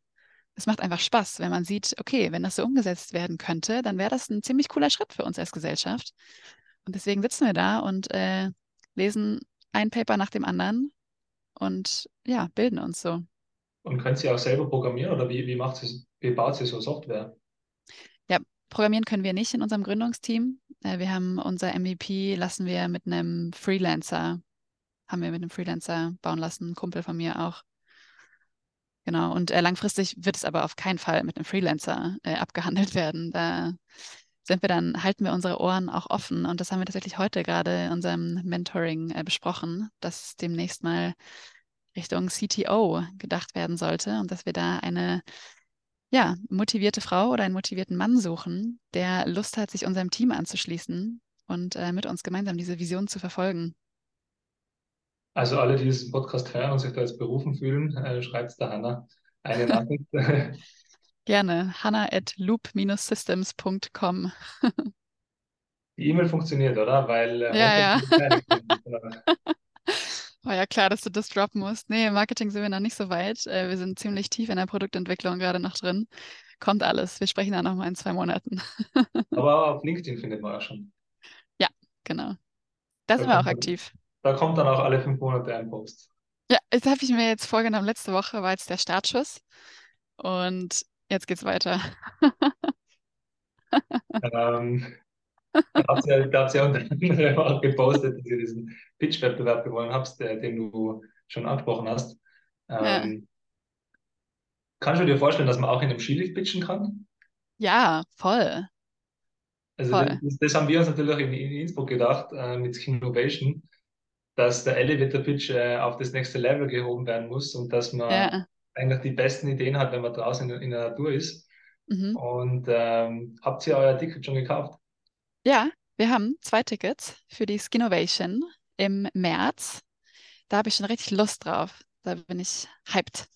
Es macht einfach Spaß, wenn man sieht, okay, wenn das so umgesetzt werden könnte, dann wäre das ein ziemlich cooler Schritt für uns als Gesellschaft. Und deswegen sitzen wir da und äh, lesen ein Paper nach dem anderen und ja, bilden uns so. Und könnt ihr auch selber programmieren oder wie, wie macht sie, wie baut sie so Software? Ja, programmieren können wir nicht in unserem Gründungsteam. Äh, wir haben unser MVP, lassen wir mit einem Freelancer, haben wir mit einem Freelancer bauen lassen, ein Kumpel von mir auch. Genau, und äh, langfristig wird es aber auf keinen Fall mit einem Freelancer äh, abgehandelt werden. Da sind wir dann, halten wir unsere Ohren auch offen. Und das haben wir tatsächlich heute gerade in unserem Mentoring äh, besprochen, dass demnächst mal Richtung CTO gedacht werden sollte und dass wir da eine ja, motivierte Frau oder einen motivierten Mann suchen, der Lust hat, sich unserem Team anzuschließen und äh, mit uns gemeinsam diese Vision zu verfolgen. Also alle, die diesen Podcast hören und sich da jetzt berufen fühlen, äh, schreibt es der Hanna eine Nachricht. Gerne. Hanna at loop-systems.com. Die E-Mail funktioniert, oder? Weil äh, ja, ja. War ja klar, dass du das droppen musst. Nee, im Marketing sind wir noch nicht so weit. Äh, wir sind ziemlich tief in der Produktentwicklung gerade noch drin. Kommt alles. Wir sprechen da nochmal in zwei Monaten. Aber auf LinkedIn findet man ja schon. Ja, genau. Da, da sind wir auch aktiv. Da kommt dann auch alle fünf Monate ein Post. Ja, das habe ich mir jetzt vorgenommen. Letzte Woche war jetzt der Startschuss. Und Jetzt geht's weiter. ähm, da habt ihr, da ihr unter anderem auch gepostet, dass ihr diesen Pitch-Wettbewerb gewonnen habt, den du schon angesprochen hast. Ähm, ja. Kannst du dir vorstellen, dass man auch in einem Skilift pitchen kann? Ja, voll. Also voll. Das, das, haben wir uns natürlich in, in Innsbruck gedacht äh, mit Innovation, dass der Elevator Pitch äh, auf das nächste Level gehoben werden muss und dass man ja eigentlich die besten Ideen hat, wenn man draußen in, in der Natur ist. Mhm. Und ähm, habt ihr euer Ticket schon gekauft? Ja, wir haben zwei Tickets für die Skinnovation im März. Da habe ich schon richtig Lust drauf. Da bin ich hyped.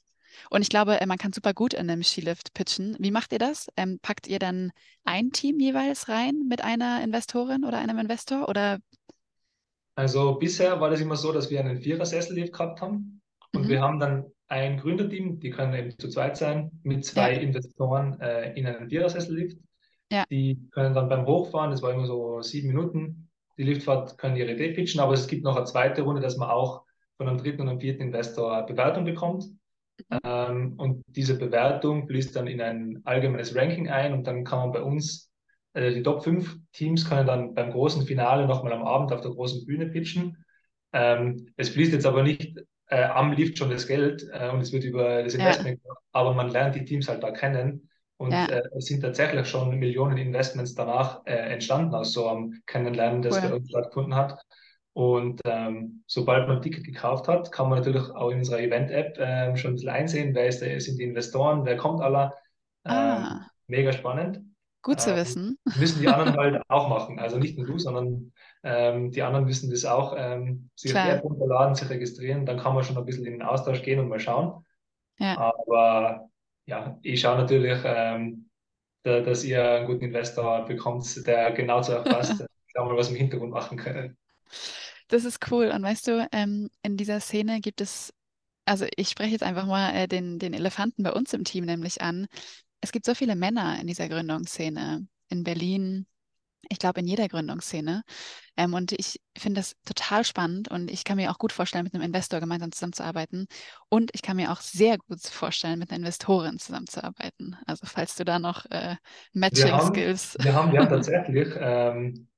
Und ich glaube, äh, man kann super gut in einem Skilift pitchen. Wie macht ihr das? Ähm, packt ihr dann ein Team jeweils rein mit einer Investorin oder einem Investor? Oder? Also bisher war das immer so, dass wir einen Vierer-Sessellift gehabt haben. Und mhm. wir haben dann ein Gründerteam, die können eben zu zweit sein, mit zwei ja. Investoren äh, in einem Vierersessellift. Ja. Die können dann beim Hochfahren, das war immer so sieben Minuten, die Liftfahrt können ihre Idee pitchen, aber es gibt noch eine zweite Runde, dass man auch von einem dritten und einem vierten Investor eine Bewertung bekommt. Mhm. Ähm, und diese Bewertung fließt dann in ein allgemeines Ranking ein und dann kann man bei uns, äh, die Top 5 Teams können dann beim großen Finale nochmal am Abend auf der großen Bühne pitchen. Ähm, es fließt jetzt aber nicht äh, am Lift schon das Geld äh, und es wird über das Investment ja. aber man lernt die Teams halt da kennen und ja. äh, es sind tatsächlich schon Millionen Investments danach äh, entstanden aus so einem Kennenlernen, das cool. bei uns stattgefunden hat. Und ähm, sobald man ein Ticket gekauft hat, kann man natürlich auch in unserer Event-App ähm, schon ein bisschen einsehen, wer ist, sind die Investoren, wer kommt aller. Ähm, ah. Mega spannend. Gut zu ähm, wissen. Müssen die anderen halt auch machen. Also nicht nur du, sondern ähm, die anderen müssen das auch ähm, sich App runterladen, sich registrieren. Dann kann man schon ein bisschen in den Austausch gehen und mal schauen. Ja. Aber ja, ich schaue natürlich, ähm, da, dass ihr einen guten Investor bekommt, der genau zu erfasst. Mal, was im Hintergrund machen können. Das ist cool. Und weißt du, ähm, in dieser Szene gibt es, also ich spreche jetzt einfach mal äh, den, den Elefanten bei uns im Team nämlich an es gibt so viele Männer in dieser Gründungsszene in Berlin, ich glaube in jeder Gründungsszene. Ähm, und ich finde das total spannend und ich kann mir auch gut vorstellen, mit einem Investor gemeinsam zusammenzuarbeiten. Und ich kann mir auch sehr gut vorstellen, mit einer Investorin zusammenzuarbeiten. Also falls du da noch äh, Matching-Skills. Wir, wir, haben, wir haben tatsächlich, ähm,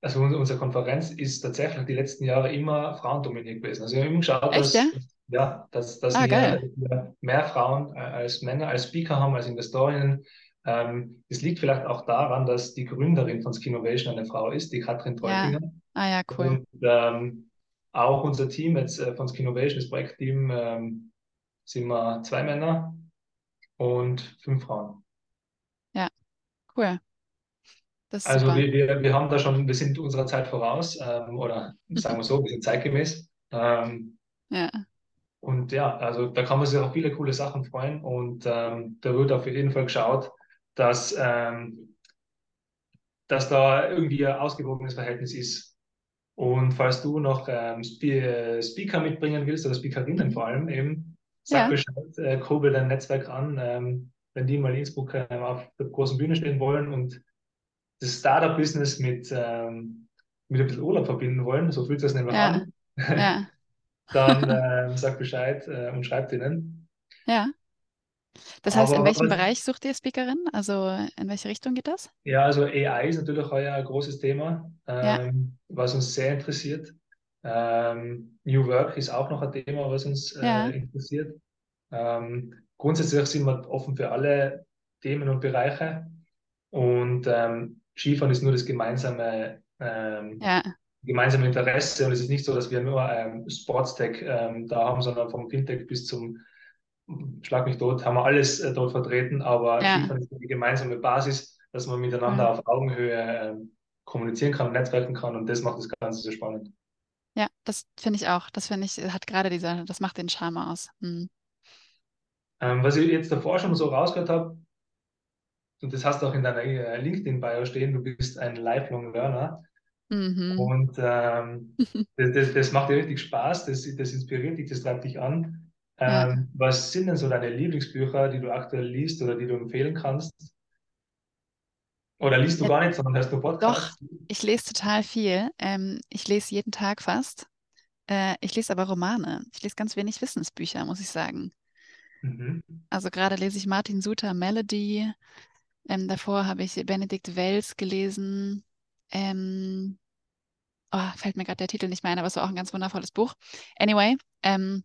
also unsere Konferenz ist tatsächlich die letzten Jahre immer frauendominiert gewesen. Also wir haben immer geschaut, Echt, dass, ja? Ja, dass, dass ah, wir mehr Frauen äh, als Männer, als Speaker haben, als Investorinnen. Ähm, das liegt vielleicht auch daran, dass die Gründerin von Skinovation eine Frau ist, die Katrin Teutinger. Ja. Ah ja, cool. Und ähm, auch unser Team jetzt äh, von Skinovation, das Projektteam, ähm, sind wir zwei Männer und fünf Frauen. Ja, cool. also wir, wir, wir haben da schon, wir sind unserer Zeit voraus, ähm, oder sagen wir so, wir sind zeitgemäß. Ähm, ja. Und ja, also da kann man sich auf viele coole Sachen freuen und ähm, da wird auf jeden Fall geschaut, dass, ähm, dass da irgendwie ein ausgewogenes Verhältnis ist. Und falls du noch ähm, Spe Speaker mitbringen willst, oder Speakerinnen vor allem eben, sag Ja, Bescheid, äh, kurbel dein Netzwerk an, ähm, wenn die mal in Innsbruck äh, auf der großen Bühne stehen wollen und das Startup-Business mit, ähm, mit ein bisschen Urlaub verbinden wollen, so fühlt sich das nämlich ja, an, ja, dann ähm, sag Bescheid äh, und schreibt ihnen. ja. Das heißt, in Aber welchem was, Bereich sucht ihr Speakerin? Also in welche Richtung geht das? ja, also AI ist natürlich heuer ein großes Thema, Ja, ähm, was uns sehr interessiert. Ähm, New Work ist auch noch ein Thema, was uns äh, ja, interessiert. Ähm, grundsätzlich sind wir offen für alle Themen und Bereiche. Und ähm, Skifahren ist nur das gemeinsame, ähm, ja, gemeinsame Interesse. Und es ist nicht so, dass wir nur ähm, Sportstech ähm, da haben, sondern vom Fintech bis zum Schlag mich tot, haben wir alles äh, dort vertreten. Aber ja, ist die gemeinsame Basis, dass man miteinander cool. auf Augenhöhe ähm, kommunizieren kann, netzwerken kann. Und das macht das Ganze so spannend. Ja, das finde ich auch. Das finde ich, hat gerade dieser, das macht den Charme aus. Hm. Ähm, was ich jetzt davor schon so rausgehört habe, und das hast du auch in deiner äh, LinkedIn-Bio stehen, du bist ein Lifelong Learner. Mhm. Und ähm, das, das, das macht dir richtig Spaß, das, das inspiriert dich, das treibt dich an. Ja. Ähm, was sind denn so deine Lieblingsbücher, die du aktuell liest oder die du empfehlen kannst? Oder liest du Ja, gar nicht, sondern hörst nur doch, Podcasts? ich lese total viel. Ähm, ich lese jeden Tag fast. Äh, ich lese aber Romane. Ich lese ganz wenig Wissensbücher, muss ich sagen. Mhm. Also gerade lese ich Martin Suter Melody. Ähm, davor habe ich Benedikt Wells gelesen. Ähm, oh, fällt mir gerade der Titel nicht mehr ein, aber es war auch ein ganz wundervolles Buch. Anyway, ähm,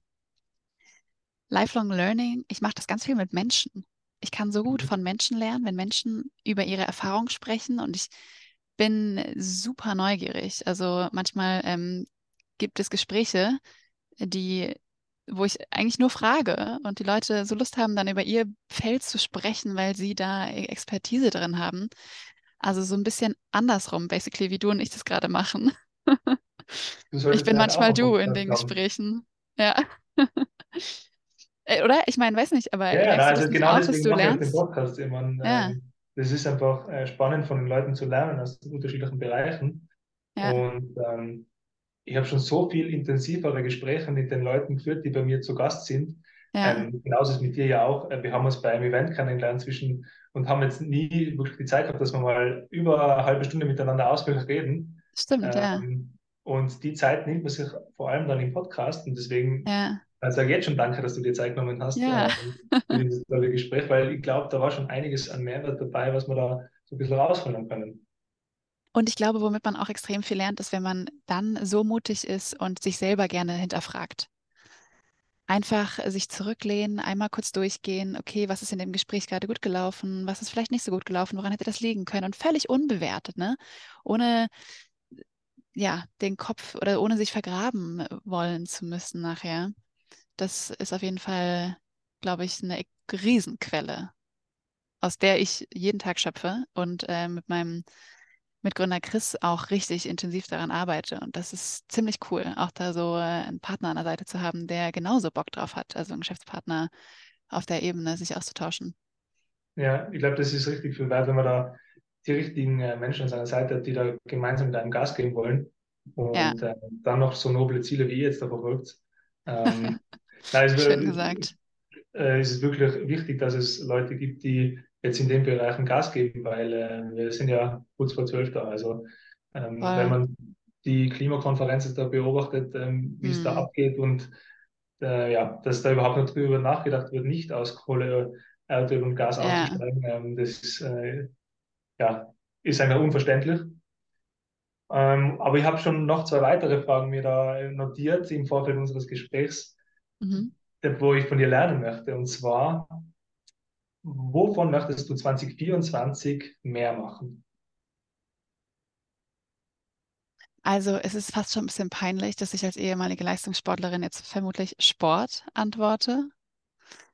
Lifelong Learning, ich mache das ganz viel mit Menschen. Ich kann so gut Mhm. von Menschen lernen, wenn Menschen über ihre Erfahrung sprechen und ich bin super neugierig. Also manchmal ähm, gibt es Gespräche, die, wo ich eigentlich nur frage und die Leute so Lust haben, dann über ihr Feld zu sprechen, weil sie da E- Expertise drin haben. Also so ein bisschen andersrum, basically, wie du und ich das gerade machen. Ich bin manchmal du in den. Gesprächen. Ja. Äh, Oder? Ich meine, weiß nicht, aber Ja, ja, das also genau auch, deswegen mache ich den? Podcast. Ich meine, Ja, ähm, das ist einfach äh, spannend von den Leuten zu lernen aus unterschiedlichen Bereichen. ja, Und ähm, ich habe schon so viel intensivere Gespräche mit den Leuten geführt, die bei mir zu Gast sind. ja, Ähm, genauso ist es mit dir ja auch. Äh, Wir haben uns bei einem Event kennengelernt zwischen und haben jetzt nie wirklich die Zeit gehabt, dass wir mal über eine halbe Stunde miteinander ausführlich reden. stimmt, ja, Ähm, und die Zeit nimmt man sich vor allem dann im Podcast. Und deswegen ja, also sage jetzt schon danke, dass du dir Zeit genommen hast ja. äh, für dieses tolle Gespräch, weil ich glaube, da war schon einiges an Mehrwert dabei, was wir da so ein bisschen rausholen können. Und ich glaube, womit man auch extrem viel lernt, ist, wenn man dann so mutig ist und sich selber gerne hinterfragt. Einfach sich zurücklehnen, einmal kurz durchgehen, okay, was ist in dem Gespräch gerade gut gelaufen, was ist vielleicht nicht so gut gelaufen, woran hätte das liegen können und völlig unbewertet, ne? Ohne ja, den Kopf oder ohne sich vergraben wollen zu müssen nachher. Das ist auf jeden Fall, glaube ich, eine Riesenquelle, aus der ich jeden Tag schöpfe und äh, mit meinem Mitgründer Chris auch richtig intensiv daran arbeite. Und das ist ziemlich cool, auch da so äh, einen Partner an der Seite zu haben, der genauso Bock drauf hat, also einen Geschäftspartner auf der Ebene, sich auszutauschen. Ja, ich glaube, das ist richtig viel wert, wenn man da die richtigen äh, Menschen an seiner Seite hat, die da gemeinsam mit einem Gas geben wollen Ja, und äh, dann noch so noble Ziele wie ihr jetzt da verfolgt. Ähm, ist, schön äh, gesagt. äh, ist es wirklich wichtig, dass es Leute gibt, die jetzt in den Bereichen Gas geben, weil äh, wir sind ja kurz vor zwölf da. Also ähm, wenn man die Klimakonferenz da beobachtet, ähm, wie es da Hm. abgeht und äh, ja, dass da überhaupt nicht drüber nachgedacht wird, nicht aus Kohle, Erdöl und Gas Ja. auszusteigen, ähm, das äh, ja, ist einfach unverständlich. Ähm, aber ich habe schon noch zwei weitere Fragen mir da notiert im Vorfeld unseres Gesprächs, Mhm. wo ich von dir lernen möchte. Und zwar, wovon möchtest du 2024 mehr machen? Also es ist fast schon ein bisschen peinlich, dass ich als ehemalige Leistungssportlerin jetzt vermutlich Sport antworte.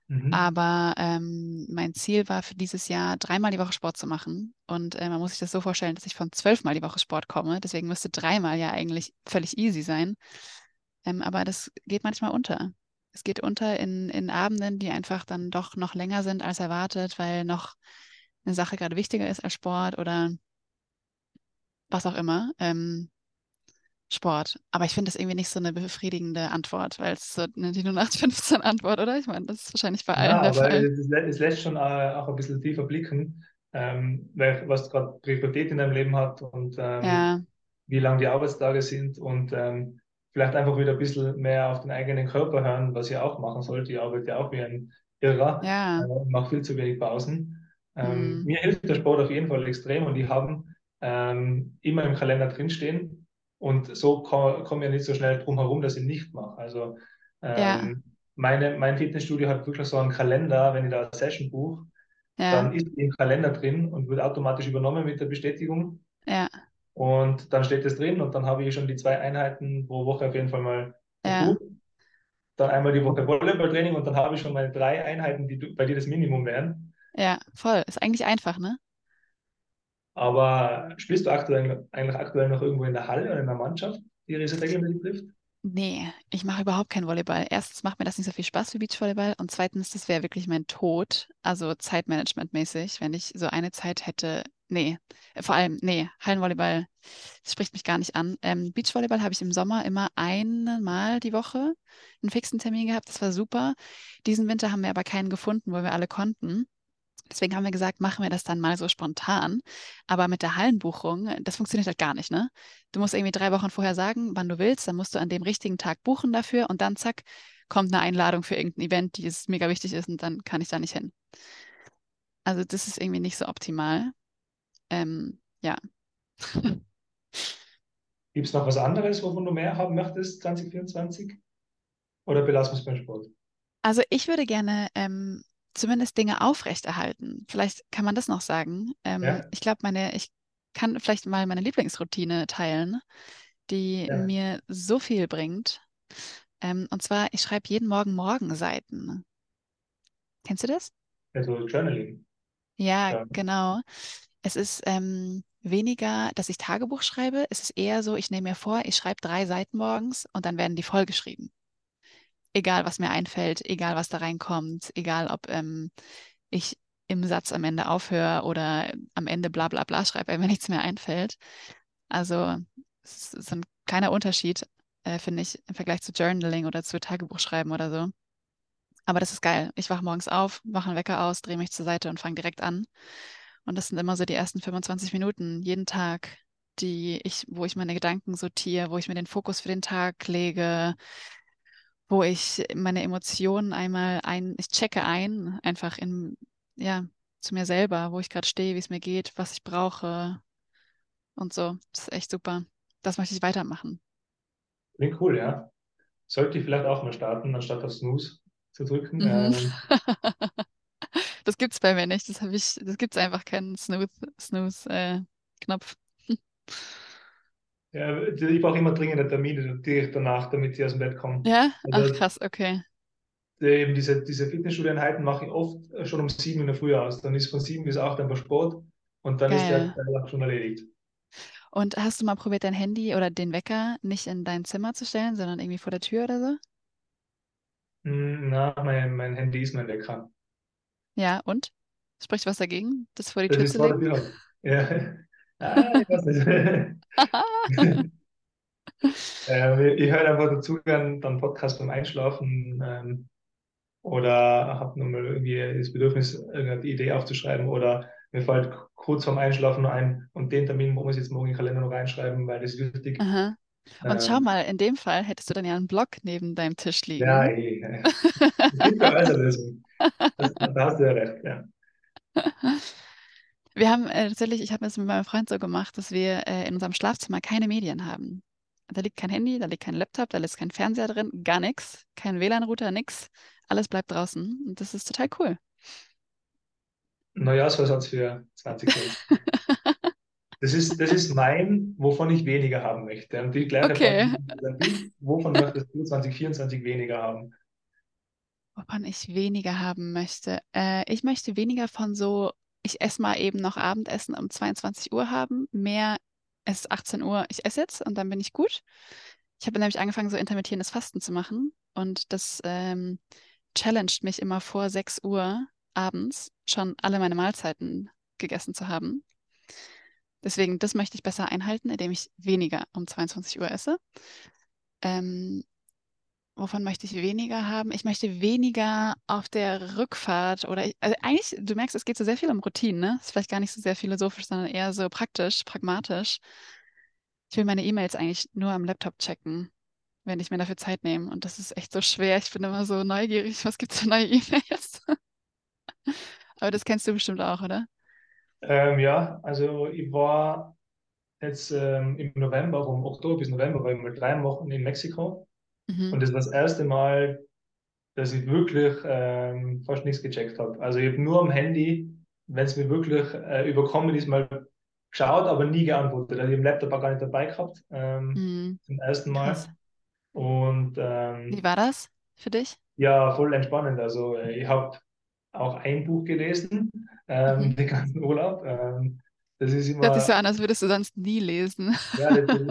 Mhm. Aber ähm, mein Ziel war für dieses Jahr dreimal die Woche Sport zu machen. Und äh, man muss sich das so vorstellen, dass ich von zwölfmal die Woche Sport komme. Deswegen müsste dreimal ja eigentlich völlig easy sein. Ähm, aber das geht manchmal unter. Es geht unter in, in Abenden, die einfach dann doch noch länger sind als erwartet, weil noch eine Sache gerade wichtiger ist als Sport oder was auch immer. Ähm, Sport. Aber ich finde das irgendwie nicht so eine befriedigende Antwort, weil es so eine die 0815 Antwort, oder? Ich meine, das ist wahrscheinlich bei allen Ja, der Fall. es, lä- es lässt schon äh, auch ein bisschen tiefer blicken, ähm, weil, was gerade Priorität in deinem Leben hat und ähm, Ja, wie lang die Arbeitstage sind und ähm, vielleicht einfach wieder ein bisschen mehr auf den eigenen Körper hören, was ihr auch machen sollt. Ihr arbeitet ja auch wie ein Irrer äh, ja, und macht viel zu wenig Pausen. Ähm, hm, mir hilft der Sport auf jeden Fall extrem und die haben ähm, immer im Kalender drinstehen und so komme komm ich ja nicht so schnell drum herum, dass ich nicht mache. Also ja, ähm, meine, mein Fitnessstudio hat wirklich so einen Kalender, wenn ich da eine Session buche, ja, dann ist die im Kalender drin und wird automatisch übernommen mit der Bestätigung. ja, Und dann steht es drin und dann habe ich schon die zwei Einheiten pro Woche auf jeden Fall mal ja. Dann einmal die Woche Volleyballtraining und dann habe ich schon meine drei Einheiten, die du- bei dir das Minimum wären. ja, voll. Ist eigentlich einfach, ne? Aber spielst du aktuell, eigentlich aktuell noch irgendwo in der Halle oder in der Mannschaft, die regelmäßig trifft? Nee, ich mache überhaupt keinen Volleyball. Erstens macht mir das nicht so viel Spaß wie Beachvolleyball und zweitens, das wäre wirklich mein Tod, also Zeitmanagement-mäßig, wenn ich so eine Zeit hätte. Nee, äh, vor allem, nee, Hallenvolleyball, das spricht mich gar nicht an. Ähm, Beachvolleyball habe ich im Sommer immer einmal die Woche einen fixen Termin gehabt, das war super. Diesen Winter haben wir aber keinen gefunden, wo wir alle konnten. Deswegen haben wir gesagt, machen wir das dann mal so spontan. Aber mit der Hallenbuchung, das funktioniert halt gar nicht, ne? Du musst irgendwie drei Wochen vorher sagen, wann du willst, dann musst du an dem richtigen Tag buchen dafür und dann zack, kommt eine Einladung für irgendein Event, die es mega wichtig ist und dann kann ich da nicht hin. Also das ist irgendwie nicht so optimal. Ähm, ja. Gibt es noch was anderes, wovon du mehr haben möchtest 2024? Oder belassen wir es beim Sport? Also ich würde gerne ähm, zumindest Dinge aufrechterhalten. Vielleicht kann man das noch sagen. Ähm, Ja, ich glaube, meine, ich kann vielleicht mal meine Lieblingsroutine teilen, die ja. mir so viel bringt. Ähm, und zwar, ich schreibe jeden Morgen Morgenseiten. Kennst du das? Also Journaling. Ja, Ja. genau. Es ist ähm, weniger, dass ich Tagebuch schreibe. Es ist eher so, ich nehme mir vor, ich schreibe drei Seiten morgens und dann werden die vollgeschrieben. Egal, was mir einfällt, egal, was da reinkommt, egal, ob ähm, ich im Satz am Ende aufhöre oder am Ende bla bla bla schreibe, weil mir nichts mehr einfällt. Also es ist ein kleiner Unterschied, äh, finde ich, im Vergleich zu Journaling oder zu Tagebuchschreiben oder so. Aber das ist geil. Ich wache morgens auf, mache einen Wecker aus, drehe mich zur Seite und fange direkt an. Und das sind immer so die ersten 25 Minuten jeden Tag, die ich, wo ich meine Gedanken sortiere, wo ich mir den Fokus für den Tag lege, wo ich meine Emotionen einmal ein, ich checke ein, einfach in, ja, zu mir selber, wo ich gerade stehe, wie es mir geht, was ich brauche und so. Das ist echt super. Das möchte ich weitermachen. Klingt cool, ja. Sollte ich vielleicht auch mal starten, anstatt auf Snooze zu drücken. Mhm. Ähm, Das gibt's bei mir nicht. Das habe ich, das gibt's einfach keinen Snooze, Snooze, äh, Knopf. Ja, ich brauche immer dringende Termine direkt danach, damit ich aus dem Bett komme. Ja? Ach Also krass, okay. eben diese, diese Fitnessstudio-Einheiten mache ich oft schon um sieben in der Früh aus. Dann ist von sieben bis acht einfach Sport und dann ist der Geil. Auch schon erledigt. Und hast du mal probiert, dein Handy oder den Wecker nicht in dein Zimmer zu stellen, sondern irgendwie vor der Tür oder so? Hm, Na, mein, mein Handy ist mein Wecker. Ja, und? Spricht was dagegen, das vor die Das Tür ist zu vor der legen? Tür. Ja. Ah, ich weiß nicht. Äh, ich höre einfach dazu gern dann Podcast beim Einschlafen ähm, oder habe nochmal irgendwie das Bedürfnis, irgendeine Idee aufzuschreiben oder mir fällt kurz vorm Einschlafen ein und den Termin muss ich jetzt morgen in den Kalender noch reinschreiben, weil das ist wichtig. Aha. Und schau Ähm, mal, in dem Fall hättest du dann ja einen Block neben deinem Tisch ja, liegen. eh, äh, es gibt keine bessere Lösung. Das, da hast du ja recht, ja. Wir haben äh, tatsächlich, ich habe es mit meinem Freund so gemacht, dass wir äh, in unserem Schlafzimmer keine Medien haben. Da liegt kein Handy, da liegt kein Laptop, da ist kein Fernseher drin, gar nichts, kein WLAN-Router, nix. Alles bleibt draußen und das ist total cool. Neujahrsvorsatz für 2024. Das ist, das ist mein, wovon ich weniger haben möchte. Und die gleiche Frage Okay, dich, wovon möchtest du 2024 weniger haben? wovon ich weniger haben möchte. Äh, ich möchte weniger von so, ich esse mal eben noch Abendessen um 22 Uhr haben, mehr, es ist 18 Uhr, ich esse jetzt und dann bin ich gut. Ich habe nämlich angefangen, so intermittierendes Fasten zu machen. und das ähm, challenged mich immer vor 6 Uhr abends schon alle meine Mahlzeiten gegessen zu haben. Deswegen, das möchte ich besser einhalten, indem ich weniger um 22 Uhr esse. Ähm, wovon möchte ich weniger haben? Ich möchte weniger auf der Rückfahrt oder ich, also eigentlich, du merkst, es geht so sehr viel um Routinen, ne? Ist vielleicht gar nicht so sehr philosophisch, sondern eher so praktisch, pragmatisch. Ich will meine E-Mails eigentlich nur am Laptop checken, wenn ich mir dafür Zeit nehme. Und das ist echt so schwer. Ich bin immer so neugierig, was gibt es für neue E-Mails? Aber das kennst du bestimmt auch, oder? Ähm, ja, also ich war jetzt ähm, im November, vom Oktober bis November, war ich mal drei Wochen in Mexiko. Mhm. Und das war das erste Mal, dass ich wirklich ähm, fast nichts gecheckt habe. Also ich habe nur am Handy, wenn es mir wirklich äh, überkommen ist, mal geschaut, aber nie geantwortet. Also ich habe den Laptop auch gar nicht dabei gehabt, ähm, Mhm. zum ersten Mal. Krass. Und Wie ähm, war das für dich? ja, voll entspannend. Also äh, ich habe auch ein Buch gelesen, ähm, Mhm. den ganzen Urlaub. Ähm, das ist Hört sich so immer, an, als würdest du sonst nie lesen. ja, das, das,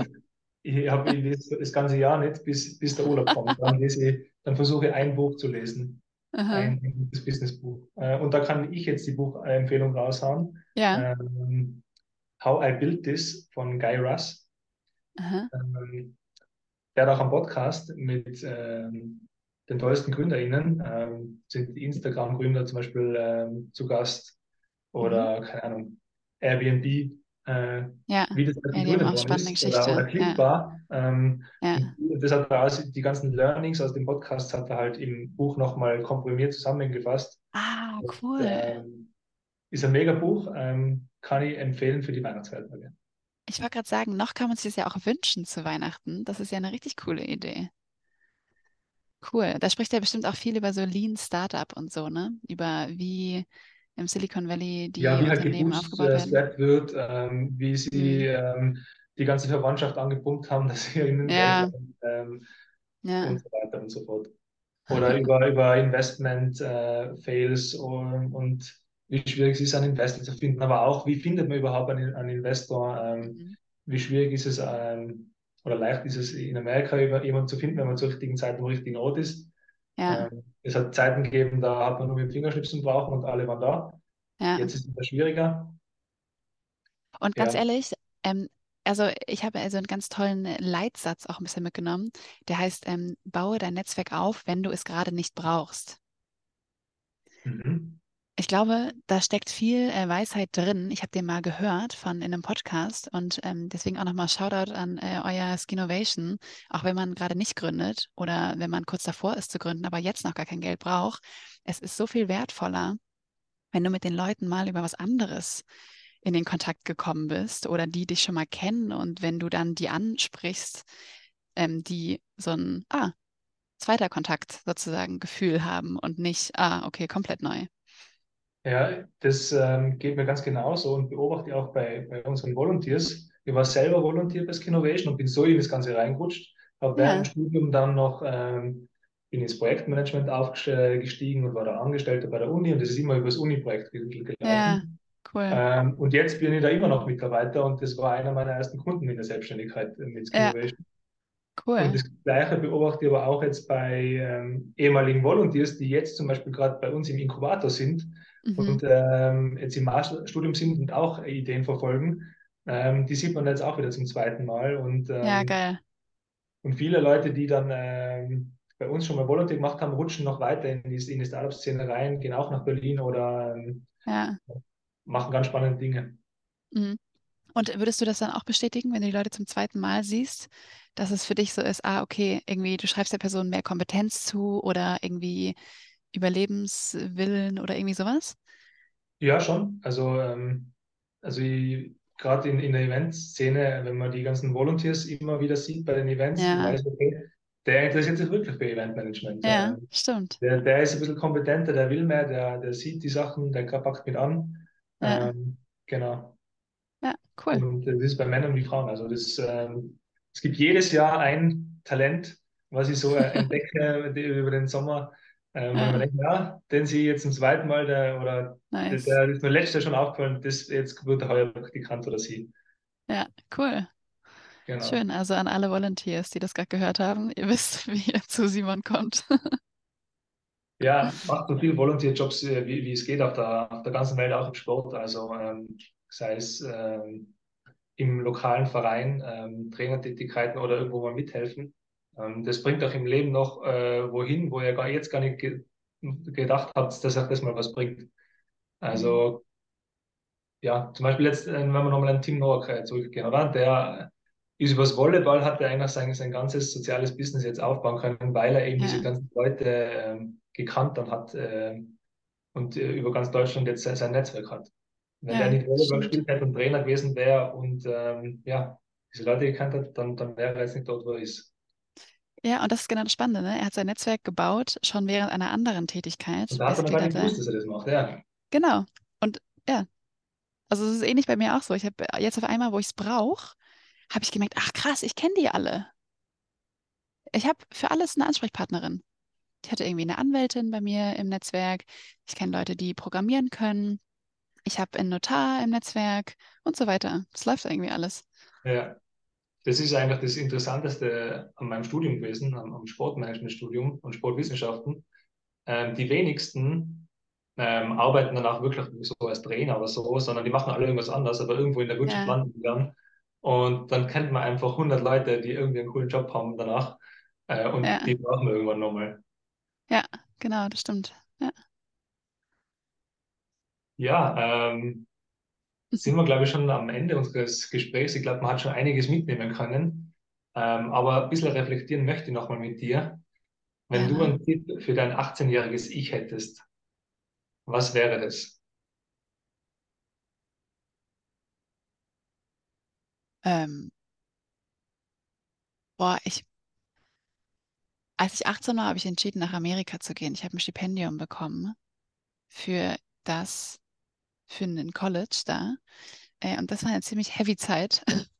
ich habe lese das ganze Jahr nicht, bis, bis der Urlaub kommt. Dann lese dann versuche ich ein Buch zu lesen, Aha. ein gutes Businessbuch. Äh, und da kann ich jetzt die Buchempfehlung raushauen. Ja. Ähm, How I Built This von Guy Russ. Ähm, der hat auch einen Podcast mit ähm, den tollsten GründerInnen, ähm, sind Instagram-Gründer zum Beispiel zu Gast oder, keine Ahnung, Airbnb, äh, Ja. wie das halt Ja, die haben gegründet auch worden spannende ist, oder, oder Geschichte. Ja. Ähm, Ja. und das hat er aus, die ganzen Learnings aus dem Podcast hat er halt im Buch nochmal komprimiert zusammengefasst. Ah, Und, cool. ähm, ist ein mega Buch, ähm, kann ich empfehlen für die Weihnachtsfeiertage. Ich wollte gerade sagen, noch kann man sich das ja auch wünschen zu Weihnachten. Das ist ja eine richtig coole Idee. Cool. Da spricht er bestimmt auch viel über so Lean Startup und so, ne? Über wie im Silicon Valley Ja, die wie halt Unternehmen aufgebaut werden. wird, ähm, wie sie Mhm. ähm, die ganze Verwandtschaft angepumpt haben, dass sie ihnen Geld Ja, ähm, ja. und so weiter und so fort. Oder über, über Investment äh, Fails und, und wie schwierig es ist, einen Investor zu finden, aber auch, wie findet man überhaupt einen, einen Investor? Ähm, Mhm. wie schwierig ist es ähm, oder leicht ist es in Amerika, über jemanden zu finden, wenn man zur richtigen Zeit am richtigen Ort ist. Ja, Ähm, es hat Zeiten gegeben, da hat man nur mit dem Fingerschnipsen brauchen und alle waren da. ja. Jetzt ist es wieder schwieriger. Und ganz Ja. ehrlich, ähm, also ich habe also einen ganz tollen Leitsatz auch ein bisschen mitgenommen. Der heißt, ähm, baue dein Netzwerk auf, wenn du es gerade nicht brauchst. Mhm. Ich glaube, da steckt viel äh, Weisheit drin. Ich habe den mal gehört von in einem Podcast und ähm, deswegen auch nochmal Shoutout an äh, euer Skinovation. Auch wenn man gerade nicht gründet oder wenn man kurz davor ist zu gründen, aber jetzt noch gar kein Geld braucht. Es ist so viel wertvoller, wenn du mit den Leuten mal über was anderes in den Kontakt gekommen bist oder die dich schon mal kennen und wenn du dann die ansprichst, ähm, die so ein, ah, zweiter Kontakt sozusagen Gefühl haben und nicht, ah, okay, komplett neu. Ja, das ähm, geht mir ganz genauso und beobachte auch bei, bei unseren Volunteers. Ich war selber Volunteer bei Skinovation und bin so in das Ganze reingerutscht. Habe während dem Ja, Studium dann noch ähm, bin ins Projektmanagement aufgestiegen und war da Angestellter bei der Uni und das ist immer über das Uni-Projekt ge- ja, gelaufen. cool. Ähm, und jetzt bin ich da immer noch Mitarbeiter und das war einer meiner ersten Kunden in der Selbstständigkeit äh, mit Ja, Skinovation. Und cool. das Gleiche beobachte ich aber auch jetzt bei ähm, ehemaligen Volunteers, die jetzt zum Beispiel gerade bei uns im Inkubator sind Mhm. und ähm, jetzt im Masterstudium sind und auch Ideen verfolgen. Ähm, die sieht man jetzt auch wieder zum zweiten Mal. Und, Ja, ähm, geil. und viele Leute, die dann ähm, bei uns schon mal Volunteer gemacht haben, rutschen noch weiter in die, in die Startup-Szene rein, gehen auch nach Berlin oder ähm, Ja. machen ganz spannende Dinge. Mhm. Und würdest du das dann auch bestätigen, wenn du die Leute zum zweiten Mal siehst, dass es für dich so ist, ah, okay, irgendwie du schreibst der Person mehr Kompetenz zu oder irgendwie Überlebenswillen oder irgendwie sowas? Ja, schon. Also, ähm, also gerade in, in der Eventszene, wenn man die ganzen Volunteers immer wieder sieht bei den Events, Ja, weiß okay, der interessiert sich wirklich für Eventmanagement. ja, Ähm, stimmt. der, der ist ein bisschen kompetenter, der will mehr, der, der sieht die Sachen, der packt mit an. Ja, Ähm, genau. ja, cool. Und das ist bei Männern wie Frauen. Also das, ähm, es gibt jedes Jahr ein Talent, was ich so entdecke über den Sommer, ähm, wo ich mir Ja, den sehe ich jetzt zum zweiten Mal, der, oder der, nice. der ist mir letztes Jahr schon aufgefallen, das jetzt wird er heuer Praktikant oder sie. Ja, cool. Genau. Schön, also an alle Volunteers, die das gerade gehört haben, ihr wisst, wie ihr zu Simon kommt. Ja, macht so viele Volunteer-Jobs, äh, wie, wie es geht auf der, auf der ganzen Welt, auch im Sport. Also ähm, sei es ähm, im lokalen Verein, ähm, Trainertätigkeiten oder irgendwo mal mithelfen. Ähm, das bringt auch im Leben noch äh, wohin, wo ihr gar, jetzt gar nicht ge gedacht habt, dass euch das mal was bringt. Mhm. Also ja, zum Beispiel jetzt, äh, wenn wir nochmal an Tim Noack zurückgehen, oder? Der ist übers Volleyball, hat er eigentlich sein, sein ganzes soziales Business jetzt aufbauen können, weil er eben Ja. diese ganzen Leute ähm, gekannt dann hat ähm, und äh, über ganz Deutschland jetzt sein, sein Netzwerk hat. Wenn Ja, der nicht Volleyball gespielt hätte und Trainer gewesen wäre und ähm, ja, diese Leute gekannt hat, dann, dann wäre er jetzt nicht dort, wo er ist. Ja, und das ist genau das Spannende, ne? Er hat sein Netzwerk gebaut, schon während einer anderen Tätigkeit. Und da hat noch gar nicht gewusst, dass er das macht. Ja, Genau. Und ja, also es ist ähnlich bei mir auch so. Ich habe jetzt auf einmal, wo ich es brauche, habe ich gemerkt, ach krass, ich kenne die alle. Ich habe für alles eine Ansprechpartnerin. Ich hatte irgendwie eine Anwältin bei mir im Netzwerk. Ich kenne Leute, die programmieren können. Ich habe einen Notar im Netzwerk und so weiter. Das läuft irgendwie alles. ja. Das ist eigentlich das Interessanteste an meinem Studium gewesen, am, am Sportmanagementstudium und Sportwissenschaften. Ähm, die wenigsten ähm, arbeiten danach wirklich so als Trainer oder so, sondern die machen alle irgendwas anderes, aber irgendwo in der Wirtschaft Ja, landen dann. Und dann kennt man einfach 100 Leute, die irgendwie einen coolen Job haben danach. Äh, und ja, die brauchen wir irgendwann nochmal. ja, genau, das stimmt. Ja. Ja, ähm, sind wir, glaube ich, schon am Ende unseres Gesprächs. Ich glaube, man hat schon einiges mitnehmen können. Ähm, aber ein bisschen reflektieren möchte ich nochmal mit dir. Wenn du Gerne. einen Tipp für dein 18-jähriges Ich hättest, was wäre das? Ähm, boah, ich, als ich 18 war, habe ich entschieden, nach Amerika zu gehen. Ich habe ein Stipendium bekommen für das, für ein College da. Äh, und das war eine ziemlich heavy Zeit.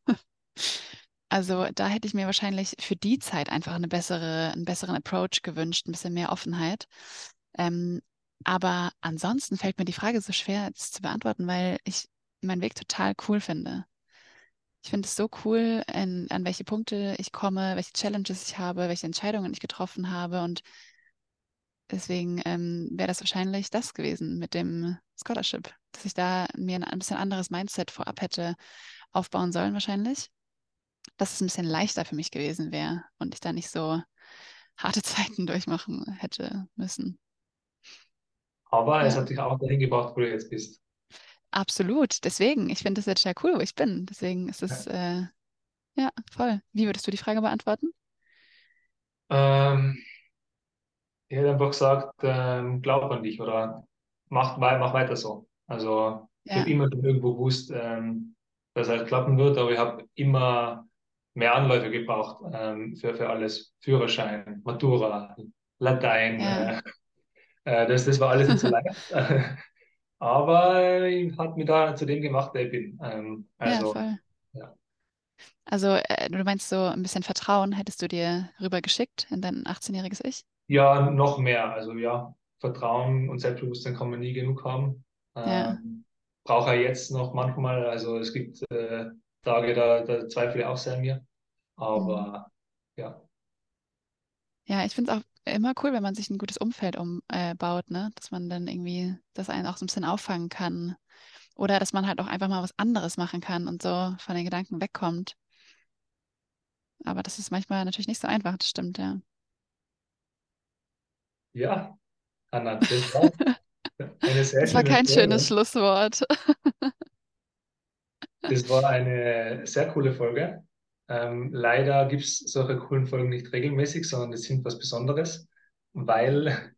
Also da hätte ich mir wahrscheinlich für die Zeit einfach eine bessere, einen besseren Approach gewünscht, ein bisschen mehr Offenheit. Ähm, aber ansonsten fällt mir die Frage so schwer, das zu beantworten, weil ich meinen Weg total cool finde. Ich finde es so cool, in, an welche Punkte ich komme, welche Challenges ich habe, welche Entscheidungen ich getroffen habe. Und deswegen ähm, wäre das wahrscheinlich das gewesen mit dem Scholarship, dass ich da mir ein, ein bisschen anderes Mindset vorab hätte aufbauen sollen, wahrscheinlich. Dass es ein bisschen leichter für mich gewesen wäre und ich da nicht so harte Zeiten durchmachen hätte müssen. Aber es Ja, hat dich auch dahin gebracht, wo du jetzt bist. absolut. Deswegen, ich finde es jetzt sehr cool, wo ich bin. Deswegen ist es, Ja. äh, ja, voll. Wie würdest du die Frage beantworten? Ähm, ich hätte einfach gesagt, ähm, glaub an dich oder mach, mach weiter so. Also ich Ja, habe immer schon irgendwo gewusst, ähm, dass es halt klappen wird, aber ich habe immer mehr Anläufe gebraucht ähm, für, für alles. Führerschein, Matura, Latein, ja, äh, äh, das, das war alles nicht so leicht. Aber ich hat mich da zu dem gemacht, der ich bin. Ähm, ja, also, voll. ja. Also, äh, du meinst so ein bisschen Vertrauen hättest du dir rüber geschickt in dein 18-jähriges Ich? Ja, noch mehr. Also ja, Vertrauen und Selbstbewusstsein kann man nie genug haben. Ja, Ähm, brauche er jetzt noch manchmal. Also es gibt äh, Tage, da, da zweifle ich auch sehr an mir. mhm. Aber ja, Ja, ich finde es auch immer cool, wenn man sich ein gutes Umfeld umbaut, äh, ne? Dass man dann irgendwie das einen auch so ein bisschen auffangen kann. Oder dass man halt auch einfach mal was anderes machen kann und so von den Gedanken wegkommt. Aber das ist manchmal natürlich nicht so einfach, das stimmt, ja. ja, Anna, das war eine sehr Das war kein schönes Folge. Schlusswort. Das war eine sehr coole Folge. Ähm, leider gibt es solche coolen Folgen nicht regelmäßig, sondern es sind was Besonderes, weil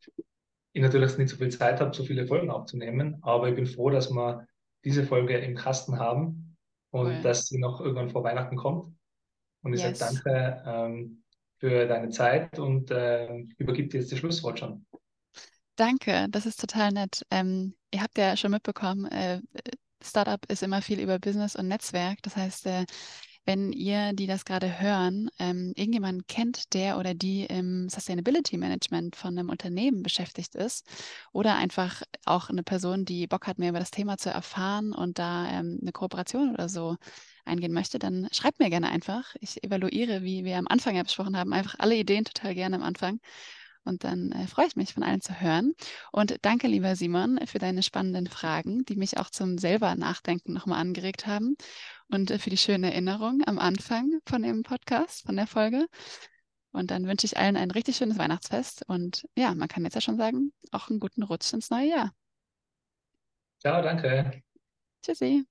ich natürlich nicht so viel Zeit habe, so viele Folgen aufzunehmen. Aber ich bin froh, dass wir diese Folge im Kasten haben und Cool. dass sie noch irgendwann vor Weihnachten kommt. Und ich sage Yes. danke ähm, für deine Zeit und äh, übergib dir jetzt das Schlusswort schon. Danke, das ist total nett. Ähm, ihr habt ja schon mitbekommen, äh, Startup ist immer viel über Business und Netzwerk. Das heißt, äh, wenn ihr, die das gerade hören, ähm, irgendjemanden kennt, der oder die im Sustainability Management von einem Unternehmen beschäftigt ist oder einfach auch eine Person, die Bock hat, mehr über das Thema zu erfahren und da ähm, eine Kooperation oder so eingehen möchte, dann schreibt mir gerne einfach. Ich evaluiere, wie wir am Anfang ja besprochen haben, einfach alle Ideen total gerne am Anfang. Und dann äh, freue ich mich, von allen zu hören. Und danke, lieber Simon, für deine spannenden Fragen, die mich auch zum selber Nachdenken nochmal angeregt haben. Und äh, für die schöne Erinnerung am Anfang von dem Podcast, von der Folge. Und dann wünsche ich allen ein richtig schönes Weihnachtsfest. Und ja, man kann jetzt ja schon sagen, auch einen guten Rutsch ins neue Jahr. Ciao, danke. Tschüssi.